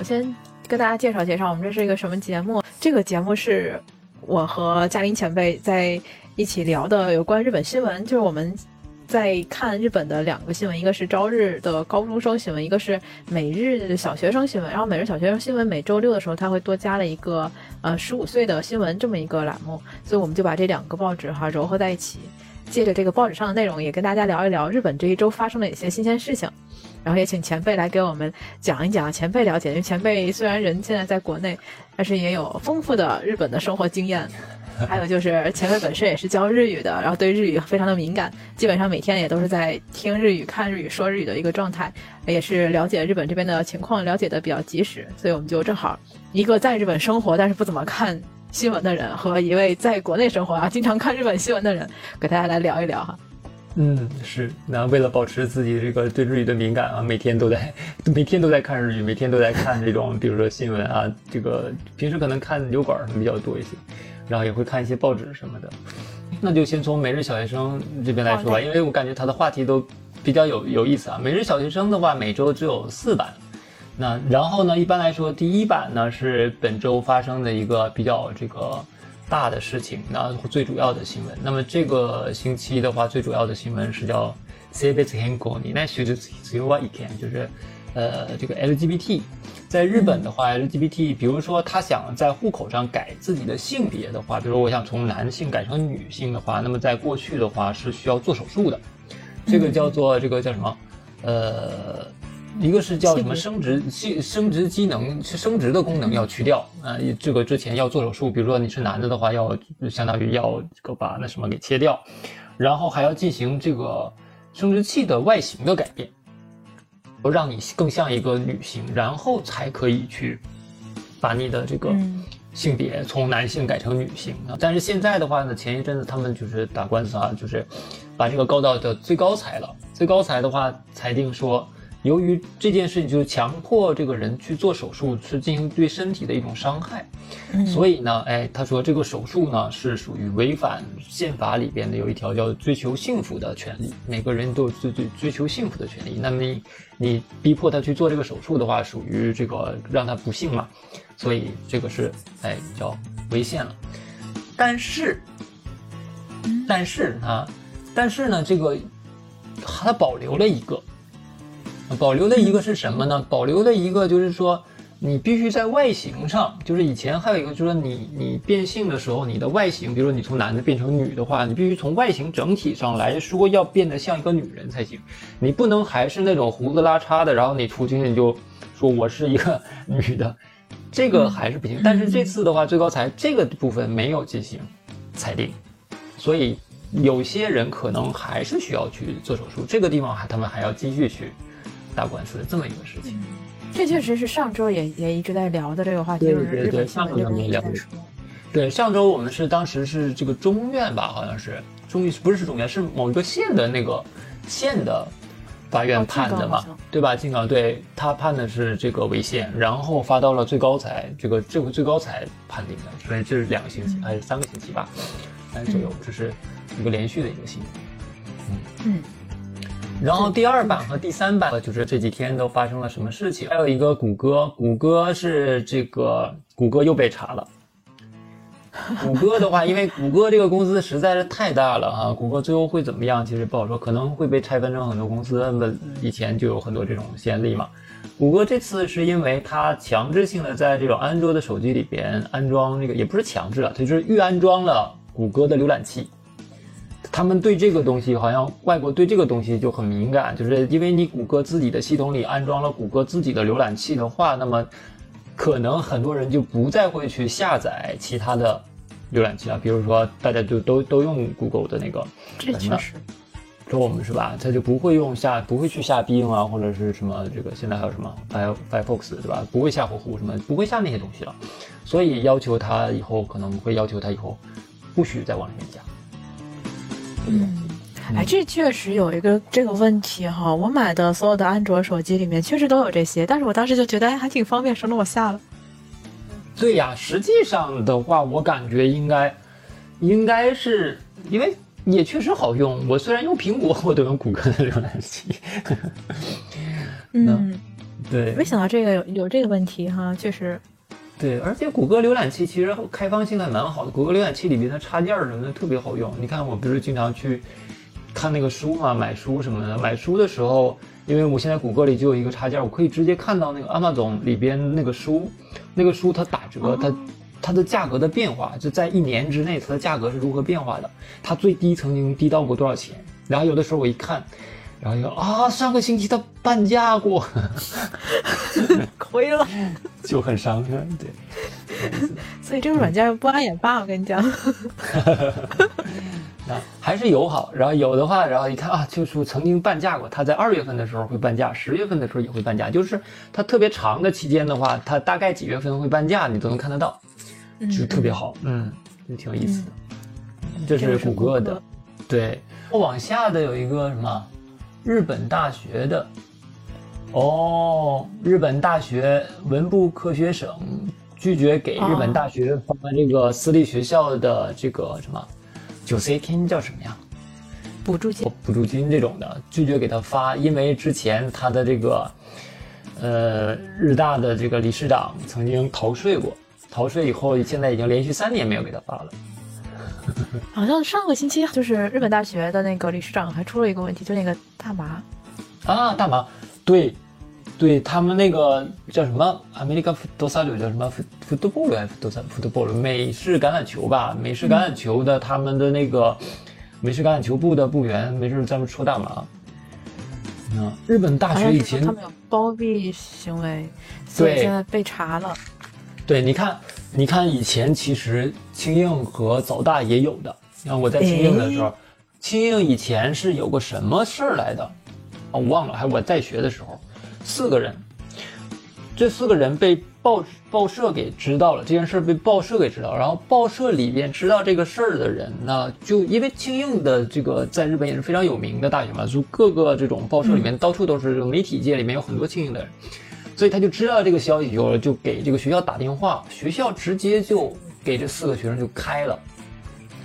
我先跟大家介绍介绍，我们这是一个什么节目？这个节目是我和嘉玲前辈在一起聊的有关日本新闻，就是我们。在看日本的两个新闻，一个是朝日的高中生新闻，一个是每日小学生新闻。然后每日小学生新闻每周六的时候，他会多加了一个呃十五岁的新闻这么一个栏目，所以我们就把这两个报纸哈糅合在一起，借着这个报纸上的内容，也跟大家聊一聊日本这一周发生了一些新鲜事情。然后也请前辈来给我们讲一讲，前辈了解，因为前辈虽然人现在在国内，但是也有丰富的日本的生活经验。还有就是前辈本身也是教日语的，然后对日语非常的敏感，基本上每天也都是在听日语、看日语、说日语的一个状态，也是了解日本这边的情况，了解的比较及时，所以我们就正好一个在日本生活但是不怎么看新闻的人，和一位在国内生活啊经常看日本新闻的人，给大家来聊一聊哈。嗯，是。那为了保持自己这个对日语的敏感啊，每天都在 每天都在看日语，每天都在看这种，比如说新闻啊，这个平时可能看油管比较多一些。然后也会看一些报纸什么的，那就先从每日小学生这边来说吧，因为我感觉他的话题都比较有有意思啊。每日小学生的话，每周只有四版，那然后呢，一般来说，第一版呢是本周发生的一个比较这个大的事情，那最主要的新闻。那么这个星期的话，最主要的新闻是叫 “say b e t h e n g o 你那学的只有我一天，就是呃这个 LGBT。在日本的话，LGBT，比如说他想在户口上改自己的性别的话，比如我想从男性改成女性的话，那么在过去的话是需要做手术的，这个叫做这个叫什么？呃，一个是叫什么生殖性生殖机能生殖的功能要去掉啊，这个之前要做手术，比如说你是男的的话，要相当于要这个把那什么给切掉，然后还要进行这个生殖器的外形的改变。让你更像一个女性，然后才可以去把你的这个性别从男性改成女性啊。但是现在的话呢，前一阵子他们就是打官司啊，就是把这个告到的最高裁了。最高裁的话裁定说。由于这件事情就是强迫这个人去做手术，是进行对身体的一种伤害，所以呢，哎，他说这个手术呢是属于违反宪法里边的有一条叫追求幸福的权利，每个人都有追追追求幸福的权利。那么你你逼迫他去做这个手术的话，属于这个让他不幸嘛，所以这个是哎叫违宪了。但是，但是啊，但是呢，这个他保留了一个。保留的一个是什么呢？保留的一个就是说，你必须在外形上，就是以前还有一个，就是说你你变性的时候，你的外形，比如说你从男的变成女的话，你必须从外形整体上来说要变得像一个女人才行，你不能还是那种胡子拉碴的，然后你出去你就说我是一个 女的，这个还是不行。但是这次的话，最高裁这个部分没有进行裁定，所以有些人可能还是需要去做手术，这个地方还他们还要继续去。打官司的这么一个事情，这确实是上周也也一直在聊的这个话题。对对对，上周也聊过。对，上周我们是当时是这个中院吧，好像是中院，不是是中院，是某一个县的那个县的法院判的嘛，对吧？静冈对他判的是这个违宪，然后发到了最高裁，这个这个最高裁判定的，所以这是两个星期还是三个星期吧，三左右，这是一个连续的一个新闻。嗯嗯。然后第二版和第三版就是这几天都发生了什么事情？还有一个谷歌，谷歌是这个谷歌又被查了。谷歌的话，因为谷歌这个公司实在是太大了啊，谷歌最后会怎么样，其实不好说，可能会被拆分成很多公司。那以前就有很多这种先例嘛。谷歌这次是因为它强制性的在这种安卓的手机里边安装那个，也不是强制了，它就是预安装了谷歌的浏览器。他们对这个东西好像外国对这个东西就很敏感，就是因为你谷歌自己的系统里安装了谷歌自己的浏览器的话，那么可能很多人就不再会去下载其他的浏览器了。比如说大家就都都用 Google 的那个，这确实，Chrome 是吧？他就不会用下不会去下 Bing 啊，或者是什么这个现在还有什么 Fire Firefox 对吧？不会下火狐什么，不会下那些东西了。所以要求他以后可能会要求他以后不许再往里面加。嗯，哎，这确实有一个这个问题哈。我买的所有的安卓手机里面确实都有这些，但是我当时就觉得哎，还挺方便，省得我下了。对呀，实际上的话，我感觉应该，应该是因为也确实好用。我虽然用苹果，我都用谷歌的浏览器。嗯，对，没想到这个有有这个问题哈，确实。对，而且谷歌浏览器其实开放性还蛮好的，谷歌浏览器里面的插件什么的特别好用。你看，我不是经常去看那个书嘛，买书什么的。买书的时候，因为我现在谷歌里就有一个插件，我可以直接看到那个 Amazon 里边那个书，那个书它打折，它它的价格的变化，就在一年之内它的价格是如何变化的，它最低曾经低到过多少钱。然后有的时候我一看。然后又啊，上个星期它半价过，亏了，就很伤心。对，所以这个软件不安也罢，我跟你讲。啊，还是友好。然后有的话，然后一看啊，就是曾经半价过。它在二月份的时候会半价，十月份的时候也会半价。就是它特别长的期间的话，它大概几月份会半价，你都能看得到，就特别好。嗯，就挺有意思的。这是谷歌的，对。往下的有一个什么？日本大学的，哦，日本大学文部科学省拒绝给日本大学发这个私立学校的这个什么九 C 天叫什么呀？补助金，补助金这种的拒绝给他发，因为之前他的这个呃日大的这个理事长曾经逃税过，逃税以后现在已经连续三年没有给他发了。好像上个星期就是日本大学的那个理事长还出了一个问题，就那个大麻啊，大麻，对，对他们那个叫什么，America Football 叫什么 Football 还是 Football 美式橄榄球吧？美式橄榄球的他们的那个美式橄榄球部的部员没事专门抽大麻。嗯，日本大学以前他们有包庇行为，所以现在被查了。对，你看，你看，以前其实青应和早大也有的。你看我在青应的时候，青应以前是有个什么事儿来的？啊，我忘了。还我在学的时候，四个人，这四个人被报报社给知道了，这件事被报社给知道。然后报社里边知道这个事儿的人呢，就因为青应的这个在日本也是非常有名的大学嘛，就各个这种报社里面到处都是，媒体界里面有很多青应的人。所以他就知道这个消息以后，就给这个学校打电话，学校直接就给这四个学生就开了。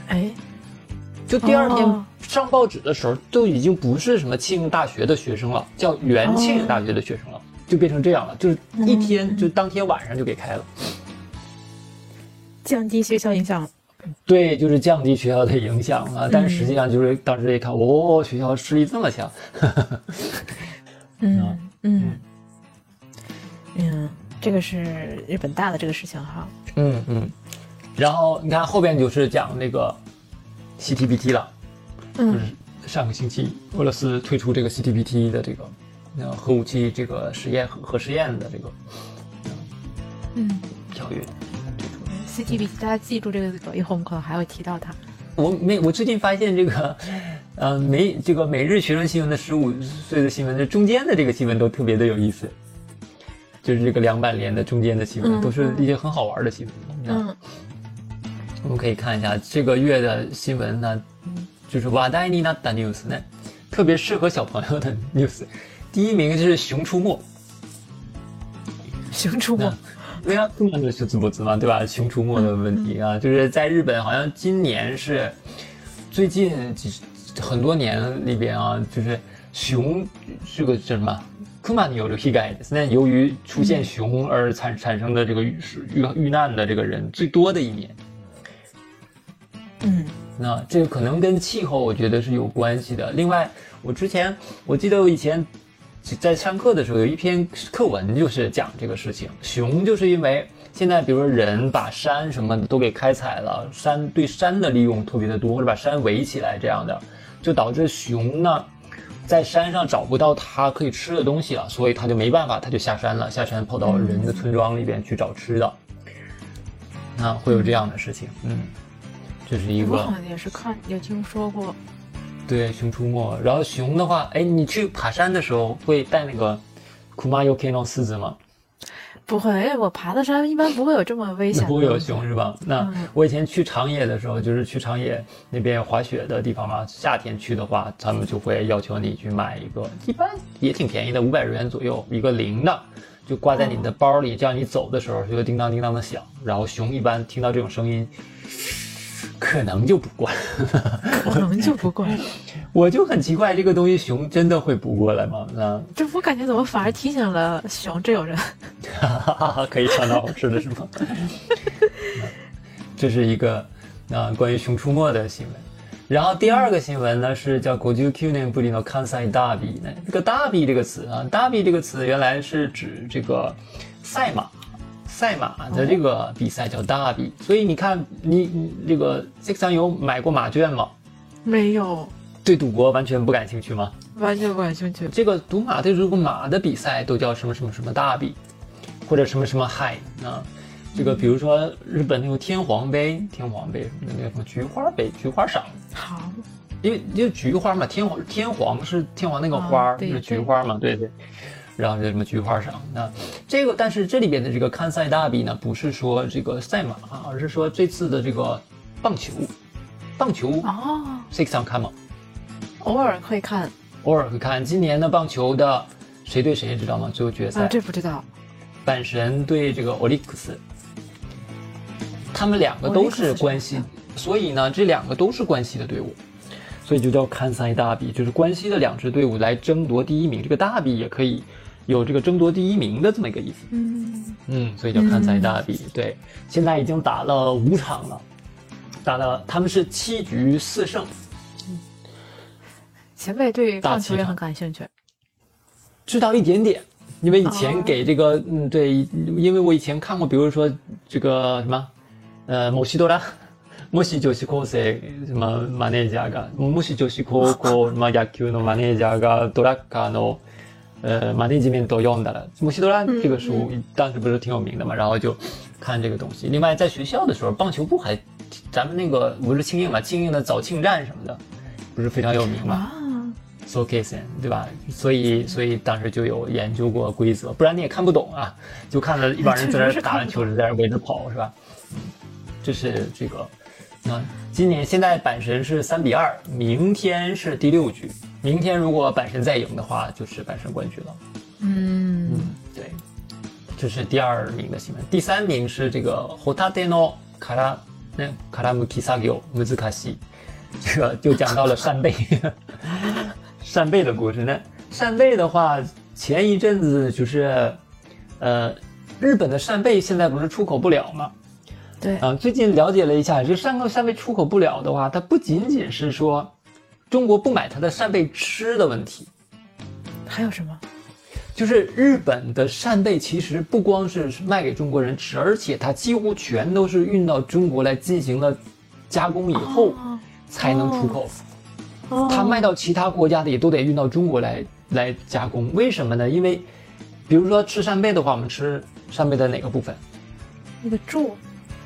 哎，就第二天上报纸的时候，都已经不是什么庆应大学的学生了，叫原庆应大学的学生了，就变成这样了，就是一天就当天晚上就给开了，降低学校影响。对，就是降低学校的影响啊。但是实际上就是当时一看，哦，学校势力这么强。嗯 嗯。嗯，这个是日本大的这个事情哈。嗯嗯，然后你看后边就是讲那个 CTBT 了，就是上个星期俄罗斯推出这个 CTBT 的这个那核武器这个实验核核试验的这个嗯条约。CTBT 大家记住这个，以后我们可能还会提到它。我没我最近发现这个，呃，美这个每日学生新闻的十五岁的新闻，这中间的这个新闻都特别的有意思。就是这个两百年的中间的新闻，都是一些很好玩的新闻。嗯，我们可以看一下这个月的新闻呢，就是瓦代尼娜的 news 呢，特别适合小朋友的 news。第一名就是《熊出没》，熊出没，对啊，动漫的是字不字嘛，对吧？《熊出没》的问题啊，就是在日本，好像今年是最近几很多年里边啊，就是熊是个叫什么？库玛尼有这个 h i 现在由于出现熊而产产生的这个遇遇遇难的这个人最多的一年。嗯，那这个可能跟气候我觉得是有关系的。另外，我之前我记得我以前在上课的时候有一篇课文就是讲这个事情，熊就是因为现在比如说人把山什么的都给开采了，山对山的利用特别的多，或者把山围起来这样的，就导致熊呢。在山上找不到它可以吃的东西了，所以他就没办法，他就下山了。下山跑到人的村庄里边去找吃的，那会有这样的事情。嗯，这是一个。我好像也是看也听说过。对，熊出没。然后熊的话，哎，你去爬山的时候会带那个 Kumayoki no 四子吗？不会，我爬的山一般不会有这么危险。不会有熊是吧？那我以前去长野的时候，就是去长野那边滑雪的地方嘛。夏天去的话，他们就会要求你去买一个，一般也挺便宜的，五百日元左右一个铃铛，就挂在你的包里，这样你走的时候就会叮当叮当的响。然后熊一般听到这种声音，可能就不过来，可能就不过来。我就很奇怪，这个东西熊真的会不过来吗？那这我感觉怎么反而提醒了熊这种人？可以尝到好吃的是吗？这是一个啊关于《熊出没》的新闻。然后第二个新闻呢是叫国际 Q 年不里诺康赛大比呢，这个大比这个词啊，大比这个词原来是指这个赛马，赛马的这个比赛叫大比。所以你看，你你这个 Six 上有买过马券吗？没有，对赌博完全不感兴趣吗？完全不感兴趣。这个赌马的这个马的比赛都叫什么什么什么大比，或者什么什么海啊。这个比如说日本那个天皇杯、天皇杯什么的，那个什么菊花杯、菊花赏，好，因为因为菊花嘛，天皇天皇是天皇那个花儿、对是菊花嘛，对对。然后就什么菊花赏，那这个但是这里边的这个看赛大比呢，不是说这个赛马，而是说这次的这个棒球，棒球哦，Six 上看吗？偶尔会看偶尔会看。今年的棒球的谁对谁知道吗？最后决赛，啊，这不知道。阪神对这个欧利克斯，他们两个都是关系，所以呢，这两个都是关系的队伍，所以就叫看赛大比，就是关西的两支队伍来争夺第一名。这个大比也可以有这个争夺第一名的这么一个意思，嗯，嗯，所以叫看赛大比。对，现在已经打了五场了，打了他们是七局四胜，前辈对棒球也大气场很感兴趣。知道一点点，因为以前给这个，嗯，对，因为我以前看过，比如说这个什么，呃，某西多拉，もし女子高生什么マネージャーが、もし女子高校まあ野球のマネージャーがドラッカーの 呃マネジメントを読んだら，某西多拉这个书当时不是挺有名的嘛，然后就看这个东西。另外在学校的时候，棒球部还，咱们那个不是庆应嘛，庆应的早庆站什么的，不是非常有名嘛。啊， so case 对吧？所以所以当时就有研究过规则，不然你也看不懂啊，就看了一帮人在那儿打完球，在那儿围着跑，是吧？嗯，这是这个。那今年现在阪神是三比二，明天是第六局。 明天如果阪神再赢的话，就是阪神冠军了。嗯，对，这是第二名的新闻。第三名是这个ホタテのから那からむき作業難しい，这个就讲到了扇贝，扇贝的故事呢。扇贝的话，前一阵子就是，呃，日本的扇贝现在不是出口不了吗？对，啊，最近了解了一下，这扇个扇贝出口不了的话，它不仅仅是说 中国不买它的扇贝吃的问题，还有什么？就是日本的扇贝其实不光是卖给中国人吃，而且它几乎全都是运到中国来进行了加工以后哦才能出口。哦它卖到其他国家的也都得运到中国来来加工。为什么呢？因为比如说吃扇贝的话，我们吃扇贝的哪个部分？那个柱，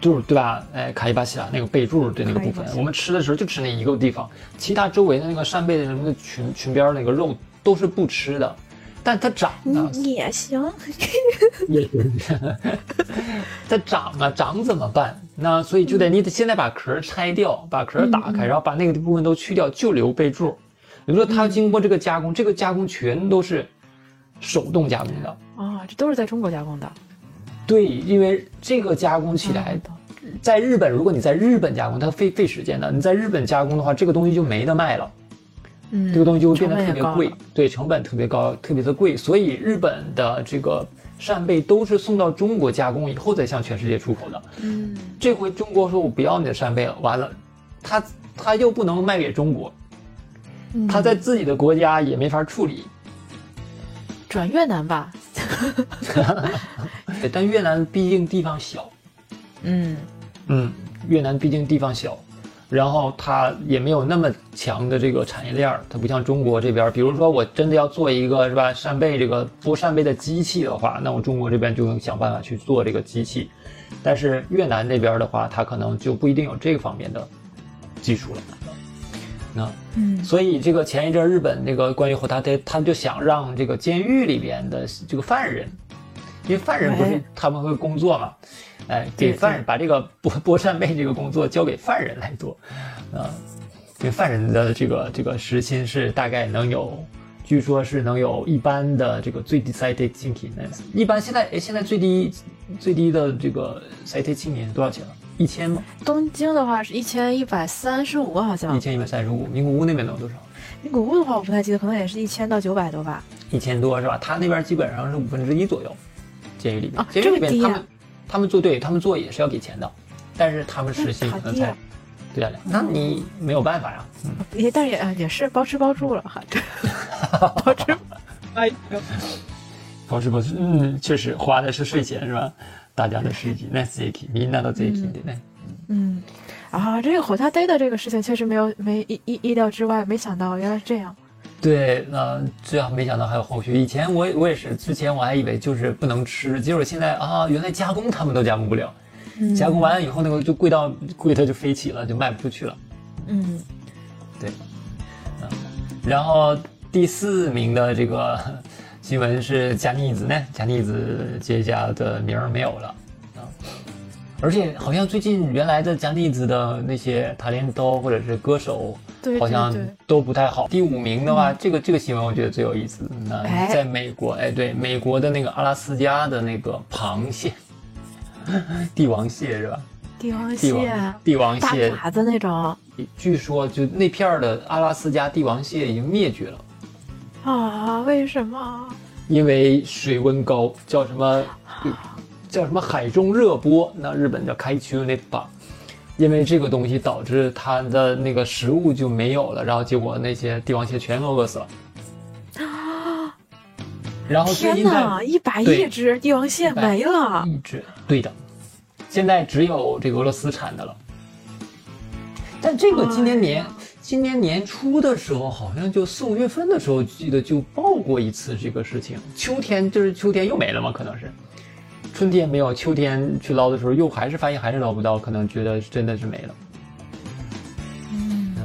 就是对吧？哎，卡伊巴西亚那个贝柱的那个部分我们吃的时候就吃那一个地方，其他周围的那个扇贝的什么裙裙边那个肉都是不吃的。但它长呢，也行。也行，它长啊，长怎么办？那所以就得你得现在把壳拆掉，把壳打开，然后把那个部分都去掉，就留备注。比如说它经过这个加工，这个加工全都是手动加工的。啊，这都是在中国加工的。对，因为这个加工起来，在日本，如果你在日本加工，它费费时间的。你在日本加工的话，这个东西就没得卖了。嗯，这个东西就会变得特别贵对，成本特别高，特别的贵，所以日本的这个扇贝都是送到中国加工以后再向全世界出口的。嗯，这回中国说我不要你的扇贝了，完了，他他又不能卖给中国，嗯他在自己的国家也没法处理。转越南吧。对但越南毕竟地方小，嗯，嗯，越南毕竟地方小，然后它也没有那么强的这个产业链儿，它不像中国这边儿，比如说我真的要做一个是吧扇贝这个剥扇贝的机器的话，那我中国这边就能想办法去做这个机器，但是越南那边的话，它可能就不一定有这个方面的技术了。那嗯。所以这个前一阵日本这个关于后他他们就想让这个监狱里边的这个犯人，因为犯人不是哎他们会工作嘛，哎，给犯人把这个剥剥扇贝这个工作交给犯人来做，啊，因为犯人的这个这个时薪是大概能有，据说是能有一般的这个最低最低薪金，一般现在哎现在最低最低的这个最低青年多少钱了？一千吗？东京的话是一千一百三十五，好像一。千一百三十五。名古屋那边能有多少？名古屋的话我不太记得，可能也是一千到九百多吧。一千多是吧？他那边基本上是五分之一左右，监狱里面啊，监狱里这么低啊面他们他们做对，他们做也是要给钱的，但是他们实习可能才对呀，那你没有办法呀，嗯，也但是也呃也是包吃包住了哈，对 包吃。哎呦，不是不是，嗯，确实花的是税钱是吧？大家的税金，那税金，みんなの税金的那。嗯，啊，这个火家逮的这个事情确实没有没意意意料之外，没想到原来是这样。对，那这样没想到还有后续。以前我也我也是，之前我还以为就是不能吃，结果现在啊，原来加工他们都加工不了，嗯加工完了以后那个就贵到贵的就飞起了，就卖不出去了。嗯，对，啊，然后第四名的这个 新闻是加妮子呢，加妮子这家的名儿没有了啊，而且好像最近原来的加妮子的那些塔连刀或者是歌手，好像都不太好。第五名的话，这个这个新闻我觉得最有意思。那哎在美国，哎，对，美国的那个阿拉斯加的那个螃蟹，帝王蟹是吧？帝王蟹帝王大蟹，爪子那种据说就那片儿的阿拉斯加帝王蟹已经灭绝了。啊？为什么？因为水温高，叫什么？叫什么海中热波？那日本叫开秋那把。因为这个东西导致它的那个食物就没有了，然后结果那些帝王蟹全都饿死了。啊然后天哪，一百亿只帝王蟹没了！一只，对的，现在只有这个俄罗斯产的了。但这个今年年、今年年初的时候，好像就四五月份的时候，记得就报过一次这个事情。秋天就是秋天又没了嘛，可能是春天没有，秋天去捞的时候又还是发现还是捞不到，可能觉得真的是没了。嗯，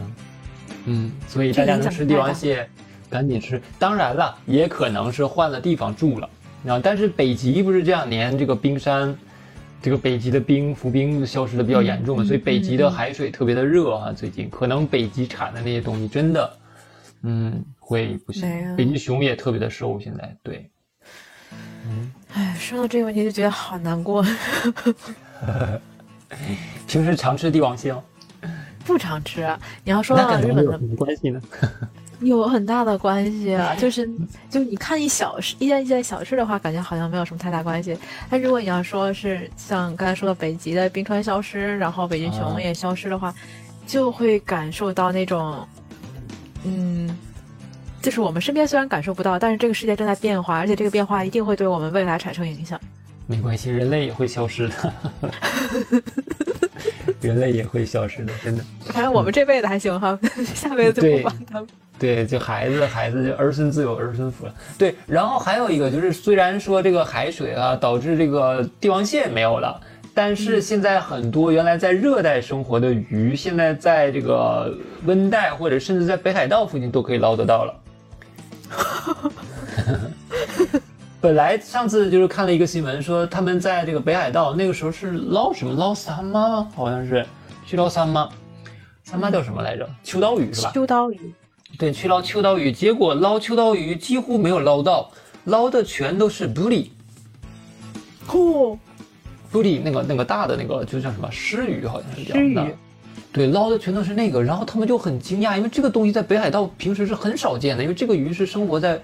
嗯，所以大家能吃帝王蟹，赶紧吃。当然了，也可能是换了地方住了。然后，但是北极不是这两年这个冰山，这个北极的冰浮冰消失的比较严重嘛，嗯所以北极的海水特别的热啊。最近可能北极产的那些东西真的，嗯，会不行。北极熊也特别的瘦，现在对。嗯哎，说到这个问题就觉得好难过。平时常吃帝王蟹吗？不常吃，你要说到日本的有什么关系呢？有很大的关系啊，就是就是你看一小事一件一件小事的话，感觉好像没有什么太大关系。但如果你要说是像刚才说的北极的冰川消失，然后北极熊啊也消失的话，就会感受到那种，嗯，就是我们身边虽然感受不到，但是这个世界正在变化，而且这个变化一定会对我们未来产生影响。没关系，人类也会消失的，人类也会消失的，真的。反正我们这辈子还行哈，下辈子就不管他们。对，就孩子，孩子就儿孙自有儿孙福了。对，然后还有一个就是，虽然说这个海水啊导致这个帝王蟹没有了，但是现在很多原来在热带生活的鱼，现在在这个温带或者甚至在北海道附近都可以捞得到了。本来上次就是看了一个新闻，说他们在这个北海道那个时候是捞什么？捞三妈吗？好像是。去捞三妈，三妈叫什么来着？秋刀鱼是吧？秋刀鱼，对，去捞秋刀鱼，结果捞秋刀鱼几乎没有捞到，捞的全都是布里嚯、布里那个那个大的那个就叫什么？狮鱼，好像是叫狮鱼。对，捞的全都是那个，然后他们就很惊讶，因为这个东西在北海道平时是很少见的，因为这个鱼是生活在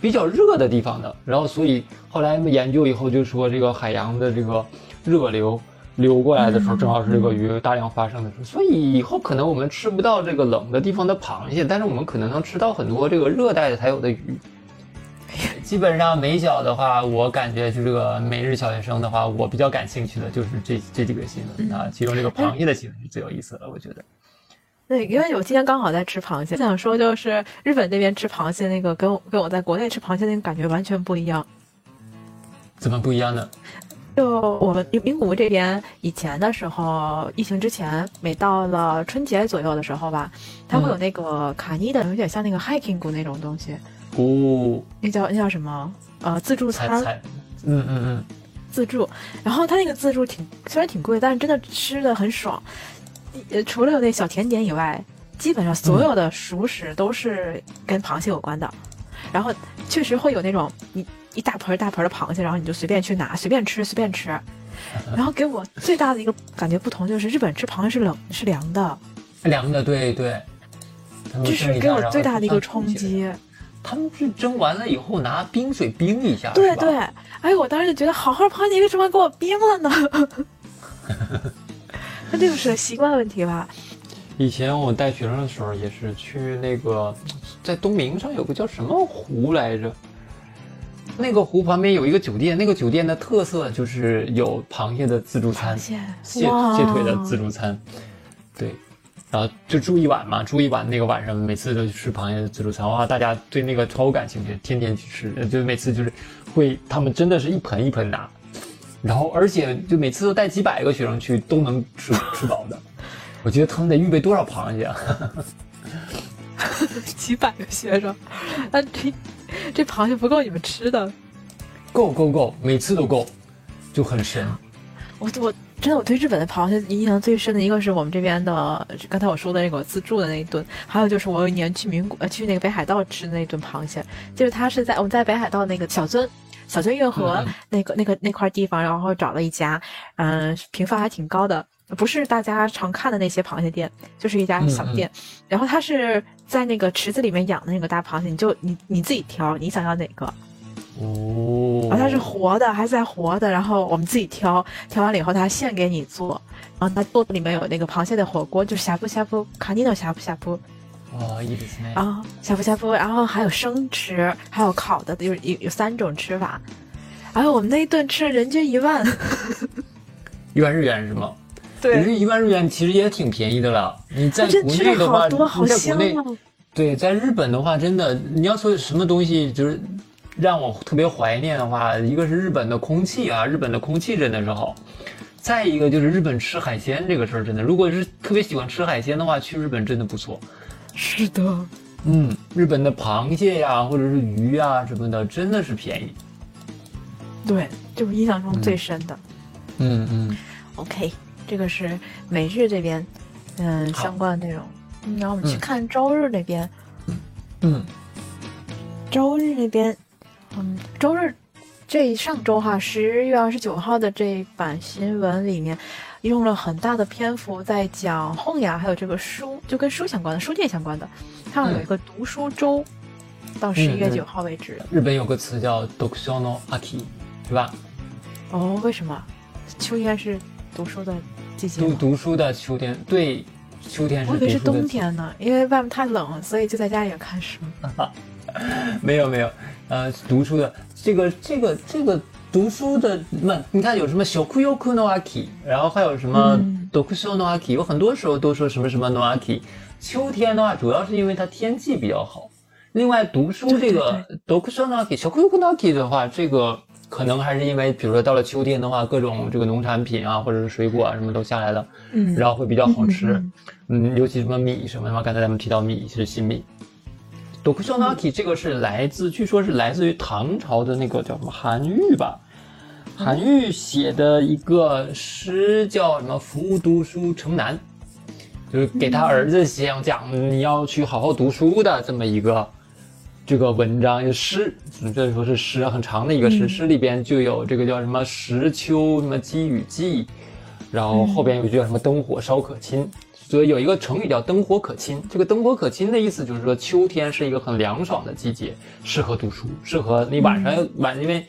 比较热的地方的，然后所以后来研究以后就说这个海洋的这个热流流过来的时候，嗯正好是这个鱼大量发生的时候，所以以后可能我们吃不到这个冷的地方的螃蟹，但是我们可能能吃到很多这个热带的才有的鱼。基本上美小的话，我感觉就这个每日小学生的话，我比较感兴趣的就是这这几个新闻啊，其中这个螃蟹的新闻是最有意思的，我觉得。对，因为我今天刚好在吃螃蟹，想说就是日本那边吃螃蟹那个跟我跟我在国内吃螃蟹那个感觉完全不一样。怎么不一样呢？就我们名古屋这边以前的时候，疫情之前，每到了春节左右的时候吧，它会有那个卡尼的，有点像那个 hiking 谷那种东西，哦，那叫那叫什么？呃，自助餐，嗯嗯嗯，自助。然后它那个自助挺虽然挺贵，但是真的吃的很爽。呃，除了有那小甜点以外，基本上所有的熟食都是跟螃蟹有关的。然后确实会有那种一一大盆儿大盆儿的螃蟹，然后你就随便去拿，随便吃，随便吃。然后给我最大的一个感觉不同就是，日本吃螃蟹是冷是凉的，凉的，对对。这是给我最大的一个冲击。他们是蒸完了以后拿冰水冰一下，对对。哎，我当时就觉得，好好螃蟹为什么给我冰了呢？那这就是习惯问题吧。以前我带学生的时候，也是去那个在东明上有个叫什么湖来着？那个湖旁边有一个酒店，那个酒店的特色就是有螃蟹的自助餐，蟹蟹腿的自助餐，对。然后就住一晚嘛，住一晚那个晚上，每次都去吃螃蟹的自助餐，哇，大家对那个超感兴趣，天天去吃，就每次就是会，他们真的是一盆一盆拿，然后而且就每次都带几百个学生去，都能吃吃饱的。我觉得他们得预备多少螃蟹啊？几百个学生，那这这螃蟹不够你们吃的？够够够，每次都够，就很神。我我。真的，我对日本的螃蟹印象最深的一个是我们这边的，刚才我说的那个自助的那一顿，还有就是我有一年去名古呃去那个北海道吃的那顿螃蟹，就是他是在我们在北海道那个小樽小樽运河那个那个那块地方，然后找了一家，嗯，评分还挺高的，不是大家常看的那些螃蟹店，就是一家小店，然后他是在那个池子里面养的那个大螃蟹，你就你你自己挑，你想要哪个。哦，它是活的，还在活的，然后我们自己挑，挑完了以后他现给你做，然后他做的里面有那个螃蟹的火锅，就呷哺呷哺，卡尼诺呷哺呷哺，哦，いいですね。然后呷哺呷哺，然后还有生吃，还有烤的，有有有三种吃法，然后我们那一顿吃了人均一万，一万日元是吗？对，人均一万日元其实也挺便宜的了。你在国内的话，你在国内，对，在日本的话，真的你要说什么东西就是。让我特别怀念的话，一个是日本的空气啊，日本的空气真的是好；再一个就是日本吃海鲜这个事儿，真的，如果是特别喜欢吃海鲜的话，去日本真的不错。 是的，嗯，日本的螃蟹呀，或者是鱼啊什么的，真的是便宜。对，就是印象中最深的。嗯嗯。OK，这个是美日这边嗯相关的内容。然后我们去看周日那边。嗯。周日那边。嗯，周日这上周哈，十月二十九号的这一版新闻里面，用了很大的篇幅在讲后牙，还有这个书，就跟书相关的书店相关的，它有一个读书周，到十一月九号为止。日本有个词叫“读書の秋”，是吧？哦，为什么？秋天是读书的季节。读读书的秋天，对，秋天是。我以为是冬天呢，因为外面太冷，所以就在家里看书。没有没有。呃，读书的这个这个这个读书的那你看有什么小库尤库诺阿基，然后还有什么读书诺阿基，有很多时候都说什么什么诺阿基。秋天的话，主要是因为它天气比较好。另外，读书这个读书诺阿基小库尤库诺阿基的话，这个可能还是因为，比如说到了秋天的话，各种这个农产品啊，或者是水果啊，什么都下来了，嗯，然后会比较好吃，嗯，尤其什么米什么的话，刚才咱们提到米是新米。读书诺阿基这个是来自，据说是来自于唐朝的那个叫什么韩愈吧？韩愈写的一个诗叫什么“夫读书城南”，就是给他儿子讲讲你要去好好读书的这么一个这个文章，就诗，这说是诗，很长的一个诗，诗里边就有这个叫什么“石秋什么积雨季”，然后后边有一句叫什么“灯火烧可亲”。所以有一个成语叫“灯火可亲”。这个“灯火可亲”的意思就是说，秋天是一个很凉爽的季节，适合读书，适合你晚上晚，因为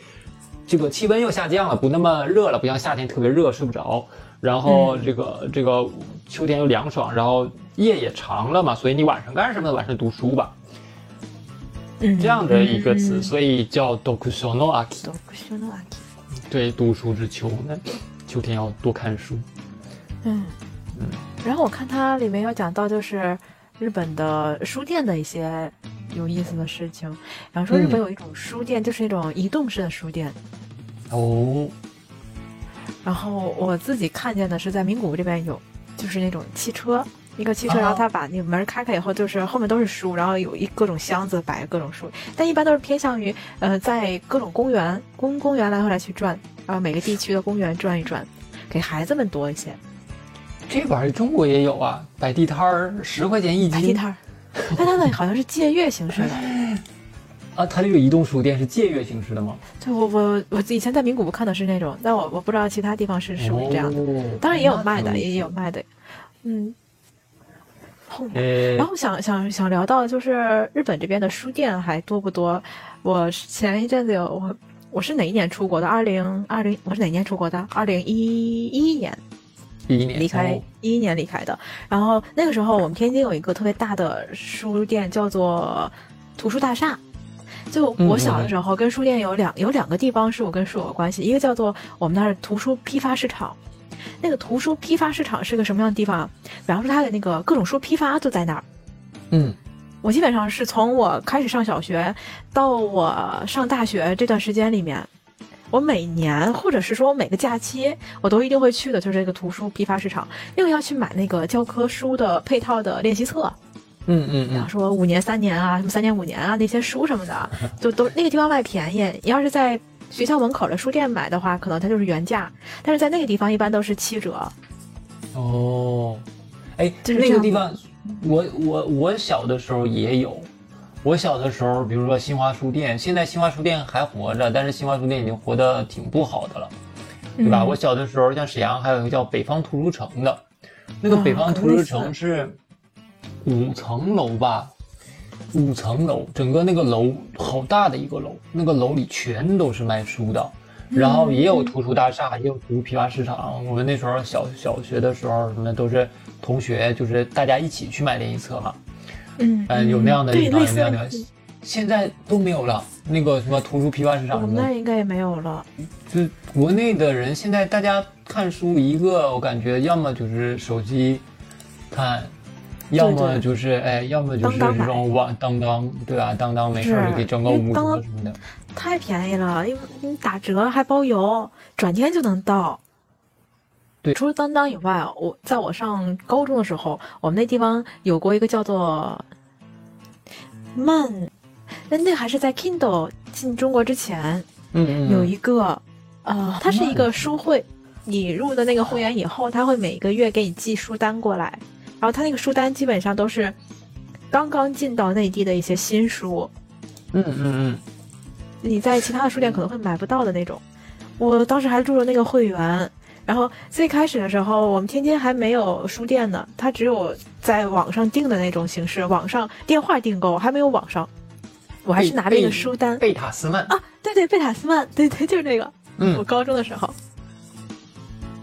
这个气温又下降了，不那么热了，不像夏天特别热睡不着。然后这个这个秋天又凉爽，然后夜也长了嘛，所以你晚上干什么？晚上读书吧。嗯，这样的一个词，所以叫“读书の秋”。读书の秋。对，读书之秋，那秋天要多看书。嗯。嗯，然后我看它里面有讲到，就是日本的书店的一些有意思的事情。然后说日本有一种书店，就是那种移动式的书店。哦。然后我自己看见的是在名古屋这边有，就是那种汽车，一个汽车，然后他把那个门开开以后，就是后面都是书，然后有一各种箱子摆各种书，但一般都是偏向于呃在各种公园公公园来回来去转，然后每个地区的公园转一转，给孩子们多一些。这玩意儿中国也有啊，摆地摊儿，十块钱一斤。摆地摊儿，但它的好像是借阅形式的。啊，它这个移动书店是借阅形式的吗？对我我我以前在名古屋看的是那种，但我我不知道其他地方是是不是这样的。哦当然也有卖的，也有卖的。嗯。然后想想想聊到就是日本这边的书店还多不多？我前一阵子有我我是哪一年出国的？二零二零我是哪年出国的？二零一一年一一年离开哦，一一年离开的。然后那个时候我们天津有一个特别大的书店，叫做图书大厦。就我小的时候，跟书店有两有两个地方是我跟书有关系，一个叫做我们那儿图书批发市场。那个图书批发市场是个什么样的地方啊？比方说它的那个各种书批发都在那儿。嗯我基本上是从我开始上小学到我上大学这段时间里面，我每年或者是说我每个假期，我都一定会去的，就是这个图书批发市场，因为要去买那个教科书的配套的练习册，嗯嗯嗯比方，说五年、三年啊，什么三年、五年啊那些书什么的，就都那个地方卖便宜。你要是在学校门口的书店买的话，可能它就是原价，但是在那个地方一般都是七折。哦，哎，就是那个地方，我我我小的时候也有。我小的时候，比如说新华书店，现在新华书店还活着，但是新华书店已经活得挺不好的了，对吧？嗯我小的时候，像沈阳还有一个叫北方图书城的，那个啊北方图书城是五层楼吧，五层楼，整个那个楼好大的一个楼，那个楼里全都是卖书的，然后也有图书大厦，也有图书批发市场。我们那时候小小学的时候，什么都是同学，就是大家一起去买练习册嘛。嗯嗯，有那样的有那样的，现在都没有了。那个什么图书批发市场什么的，们那应该也没有了。就国内的人现在大家看书，一个我感觉要么就是手机看，要么就是哎，要么就是这种网当当，对吧、当当没事儿就给整个五折什么的。太便宜了，因为你打折还包邮，转天就能到。对。除了当当以外，我在我上高中的时候，我们那地方有过一个叫做漫，那那还是在 Kindle 进中国之前，嗯嗯，有一个，呃，它是一个书会，你入的那个会员以后，他会每个月给你寄书单过来，然后他那个书单基本上都是刚刚进到内地的一些新书，嗯嗯嗯，你在其他的书店可能会买不到的那种。我当时还入了那个会员，然后最开始的时候，我们天津还没有书店呢，它只有在网上订的那种形式，网上电话订购，还没有网上。我还是拿了一个书单贝塔斯曼，啊，对对，贝塔斯曼，对对，就是那个。嗯我嗯高中的时候，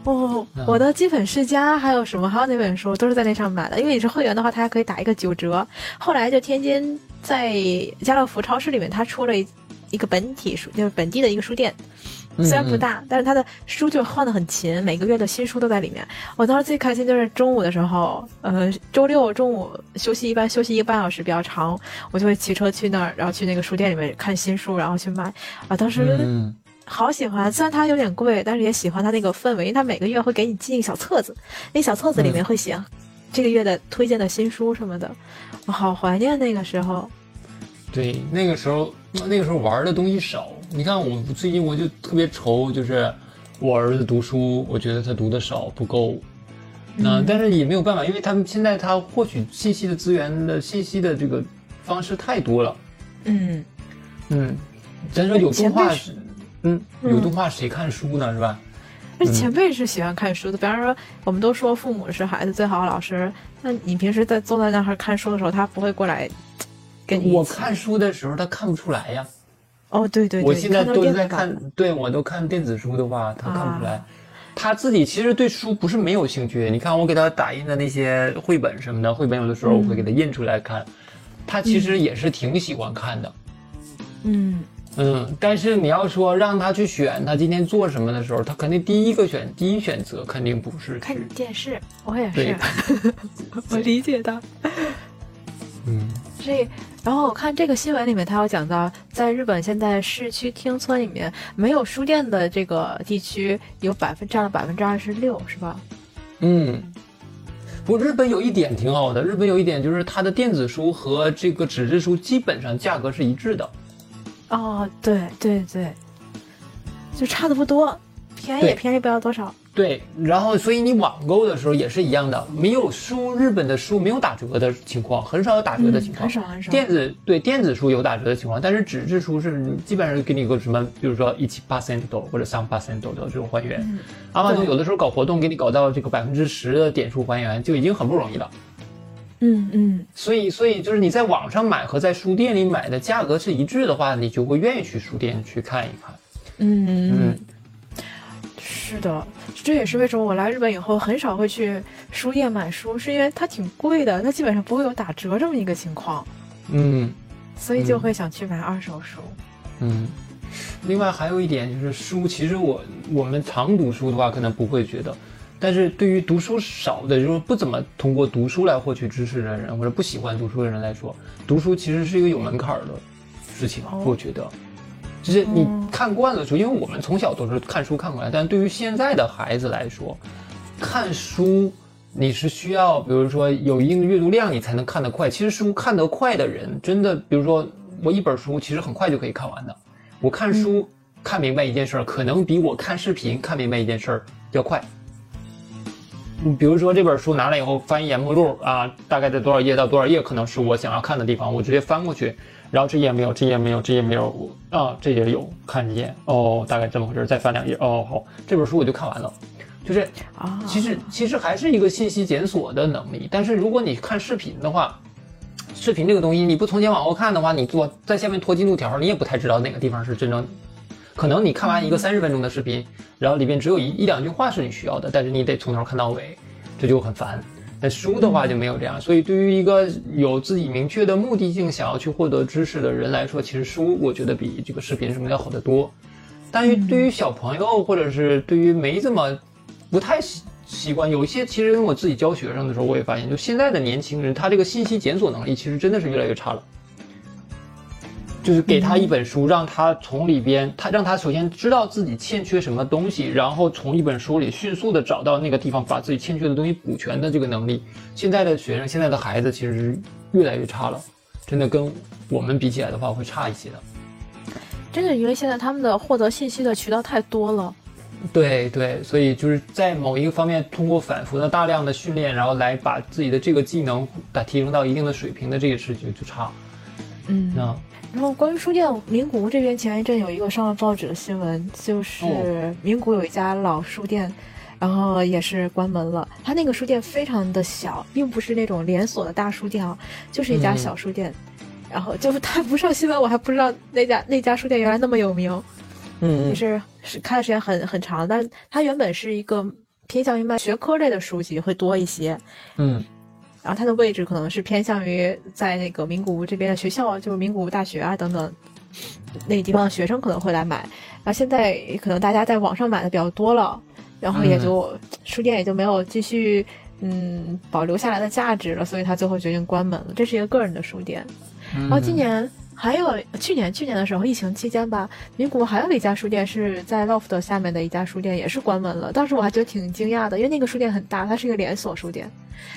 哦嗯，我的基本世家还有什么，还有那本书都是在那上买的。因为你是会员的话，它还可以打一个九折。后来就天津在家乐福超市里面，它出了一一个本体书，就是本地的一个书店，嗯虽然不大，但是他的书就换的很勤，每个月的新书都在里面。我当时最开心就是中午的时候，呃，周六中午休息一般休息一个半小时比较长，我就会骑车去那儿，然后去那个书店里面看新书，然后去买。啊，当时嗯好喜欢，虽然它有点贵，但是也喜欢它那个氛围，因为它每个月会给你寄一个小册子，那小册子里面会写这个月的推荐的新书什么的，我好怀念那个时候。对，那个时候那个时候玩的东西少。你看我最近我就特别愁，就是我儿子读书，我觉得他读的少不够。那、嗯但是也没有办法，因为他们现在他获取信息的资源的信息的这个方式太多了。嗯，嗯，咱说有动画是，嗯，有动画谁看书呢？是吧？那前辈是喜欢看书的，比方说我们都说父母是孩子最好的老师，那你平时在坐在那儿看书的时候，他不会过来跟你我看书的时候他看不出来呀。哦，对对对，我现在都在看，对我都看电子书的话，他看不出来。啊他自己其实对书不是没有兴趣。你看我给他打印的那些绘本什么的，绘本有的时候我会给他印出来看，他其实也是挺喜欢看的。嗯，嗯，但是你要说让他去选他今天做什么的时候，他肯定第一个选第一选择肯定不是看去，电视，我也是，我理解的。嗯这，然后我看这个新闻里面，他有讲到，在日本现在市区町村里面没有书店的这个地区有百分占了百分之二十六，是吧？嗯。不，日本有一点挺好的，日本有一点就是它的电子书和这个纸质书基本上价格是一致的。哦，对对对，就差的不多，便宜也便宜不了多少。对，然后所以你网购的时候也是一样的，没有书，日本的书没有打折的情况，很少有打折的情况，很少很少。电子对电子书有打折的情况，但是纸质书是基本上给你个什么，比如说一七八 cent 或者三八 cent 的这种还原。阿玛总有的时候搞活动，给你搞到这个百分之十的点数还原，就已经很不容易了。嗯嗯。所以所以就是你在网上买和在书店里买的价格是一致的话，你就会愿意去书店去看一看。嗯嗯。是的，这也是为什么我来日本以后很少会去书店买书，是因为它挺贵的，它基本上不会有打折这么一个情况。嗯，所以就会想去买二手书。嗯，另外还有一点就是书，其实我我们常读书的话可能不会觉得，但是对于读书少的，就是不怎么通过读书来获取知识的人，或者不喜欢读书的人来说，读书其实是一个有门槛的事情，我觉得。就是你看惯了书，因为我们从小都是看书看过来。但对于现在的孩子来说，看书你是需要，比如说有一定的阅读量，你才能看得快。其实书看得快的人，真的，比如说我一本书其实很快就可以看完的。我看书看明白一件事儿，可能比我看视频看明白一件事儿要快。你比如说这本书拿来以后翻一眼目录啊，大概在多少页到多少页，可能是我想要看的地方，我直接翻过去。然后这页没有，这页没有，这页没有啊，这页有，看一眼哦，大概这么回事再翻两页哦，好，这本书我就看完了，就是啊，其实其实还是一个信息检索的能力。但是如果你看视频的话，视频这个东西你不从前往后看的话，你做在下面拖进度条，你也不太知道哪个地方是真正。可能你看完一个三十分钟的视频，然后里边只有一一两句话是你需要的，但是你得从头看到尾，这就很烦。但书的话就没有这样，所以对于一个有自己明确的目的性想要去获得知识的人来说，其实书我觉得比这个视频什么要好得多。但于对于小朋友或者是对于没这么不太习习惯，有一些其实我自己教学生的时候，我也发现，就现在的年轻人，他这个信息检索能力其实真的是越来越差了。就是给他一本书，让他从里边，他让他首先知道自己欠缺什么东西，然后从一本书里迅速的找到那个地方，把自己欠缺的东西补全的这个能力。现在的学生，现在的孩子其实是越来越差了，真的跟我们比起来的话会差一些的。真的，因为现在他们的获得信息的渠道太多了。对对，所以就是在某一个方面，通过反复的大量的训练，然后来把自己的这个技能打提升到一定的水平的这个事情就差。嗯，那。然后关于书店，名古屋这边前一阵有一个上了报纸的新闻，就是名古有一家老书店，然后也是关门了。他那个书店非常的小，并不是那种连锁的大书店啊，就是一家小书店。然后就是他不上新闻，我还不知道那家那家书店原来那么有名。嗯，也是是开的时间很很长，但它原本是一个偏向于卖学科类的书籍会多一些。嗯。然后它的位置可能是偏向于在那个名古屋这边的学校，就是名古屋大学啊等等那个地方的学生可能会来买。然后现在可能大家在网上买的比较多了，然后也就书店也就没有继续嗯保留下来的价值了，所以他最后决定关门了。这是一个个人的书店。然后今年还有去年去年的时候疫情期间吧，名古屋还有一家书店是在 LOFT 下面的一家书店也是关门了。当时我还觉得挺惊讶的，因为那个书店很大，它是一个连锁书店，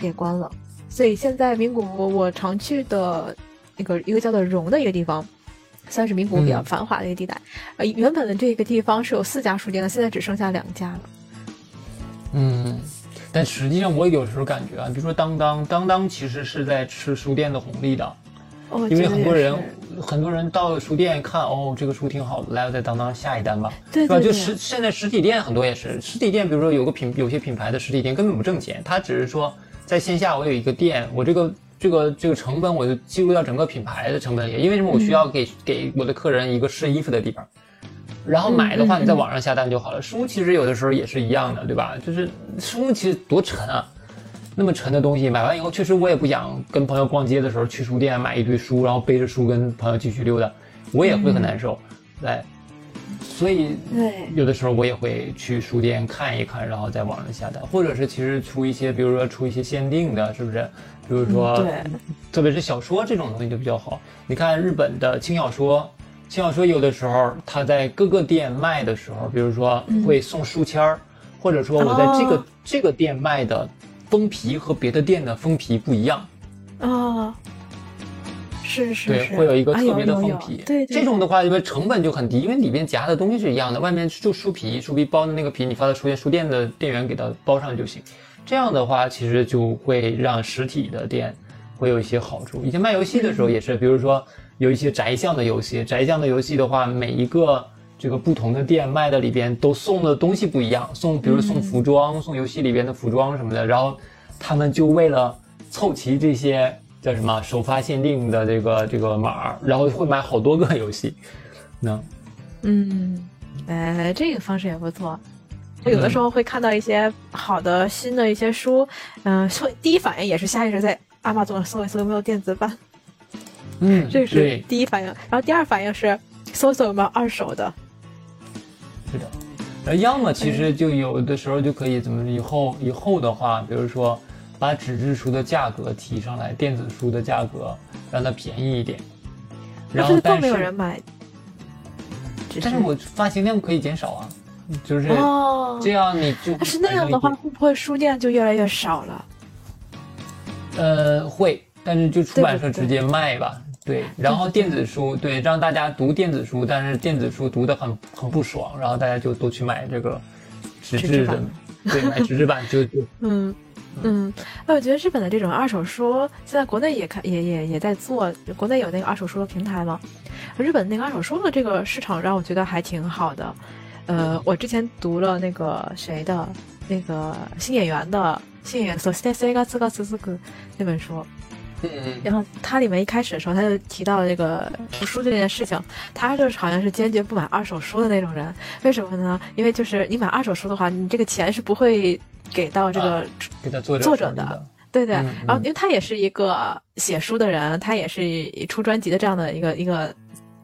也关了。所以现在名古屋我常去的那个一个叫做荣的一个地方，算是名古屋比较繁华的一个地带。呃，原本的这个地方是有四家书店的，现在只剩下两家了。嗯，但实际上我有时候感觉啊，比如说当当当当，其实是在吃书店的红利的。哦，因为很多人很多人到书店看，哦，这个书挺好的，来我在当当下一单吧，对吧？就实现在实体店很多也是，实体店比如说有个品有些品牌的实体店根本不挣钱，他只是说。在线下，我有一个店，我这个这个这个成本，我就记录到整个品牌的成本里。因为什么？我需要给给我的客人一个试衣服的地方。然后买的话，你在网上下单就好了。书其实有的时候也是一样的，对吧？就是书其实多沉啊，那么沉的东西，买完以后，确实我也不想跟朋友逛街的时候去书店买一堆书，然后背着书跟朋友继续溜达，我也会很难受。来。所以，有的时候我也会去书店看一看，然后在网上下单，或者是其实出一些，比如说出一些限定的，是不是？比如说，对，特别是小说这种东西就比较好。你看日本的轻小说，轻小说有的时候它在各个店卖的时候，比如说会送书签儿，或者说我在这个这个店卖的封皮和别的店的封皮不一样。啊。是是对，是，会有一个啊特别的封皮。对，对这种的话，因为成本就很低，因为里边夹的东西是一样的，外面就书皮，书皮包的那个皮，你发到书店，书店的店员给它包上就行。这样的话，其实就会让实体的店会有一些好处。以前卖游戏的时候也是，比如说有一些宅向的游戏，宅向的游戏的话，每一个这个不同的店卖的里边都送的东西不一样，送比如送服装，送游戏里边的服装什么的，然后他们就为了凑齐这些叫什么首发限定的这个这个码，然后会买好多个游戏。那嗯，哎，这个方式也不错。我有的时候会看到一些好的新的一些书，嗯、会第一反应也是下意识在阿玛总搜一搜有没有电子版，嗯，这个是对，第一反应。然后第二反应是搜一搜有没有二手的。是的。呃，要么其实就有的时候就可以怎么以后以后的话，比如说把纸质书的价格提上来，电子书的价格让它便宜一点。然后但是没有人买，但是我发行量可以减少啊，就是哦，这样你就但是那样的话，会不会书店就越来越少了？呃，会，但是就出版社直接卖吧。对，然后电子书，对，让大家读电子书，但是电子书读的很很不爽，然后大家就都去买这个纸质的对，买纸质版就 就嗯嗯，哎，我觉得日本的这种二手书，现在国内也看也也也在做，国内有那个二手书的平台嘛。日本那个二手书的这个市场让我觉得还挺好的。呃，我之前读了那个谁的，那个新演员的新演员《So Stay Say がつが続く》那本书，嗯然后它里面一开始的时候，他就提到了这个读书这件事情，他就是好像是坚决不买二手书的那种人。为什么呢？因为就是你买二手书的话，你这个钱是不会 给到这个、给他作者作者的对对。嗯然后因为他也是一个写书的人，他也是出专辑的这样的一个一个。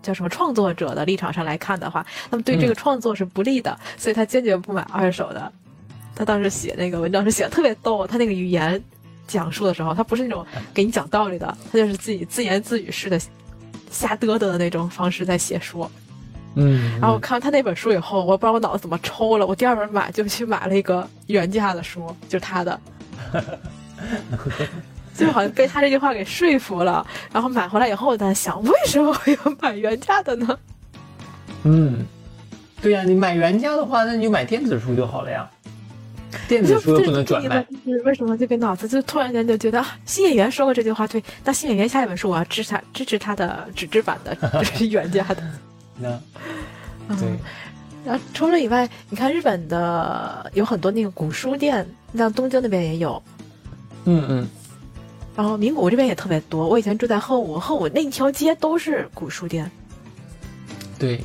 叫什么创作者的立场上来看的话，那么对这个嗯创作是不利的，所以他坚决不买二手的。他当时写那个文章是写的特别逗，他那个语言讲述的时候，他不是那种给你讲道理的，他就是自己自言自语式的瞎嘚嘚的那种方式在写书。嗯，然后我看完他那本书以后，我不知道我脑子怎么抽了，我第二本买就去买了一个原价的书，就是他的，就好像被他这句话给说服了。然后买回来以后，我在想，为什么我要买原价的呢？嗯，对呀、你买原价的话，那你就买电子书就好了呀。电子书又不能转卖，就是为什么这个脑子就突然间就觉得，啊新演员说过这句话，对，那新演员下一本书我要支持他，支持他的纸质版的，就是原价的。那嗯对，然后除了以外，你看日本的有很多那个古书店，像东京那边也有，嗯嗯，然后名古屋这边也特别多。我以前住在鹤舞，鹤舞那一条街都是古书店。对。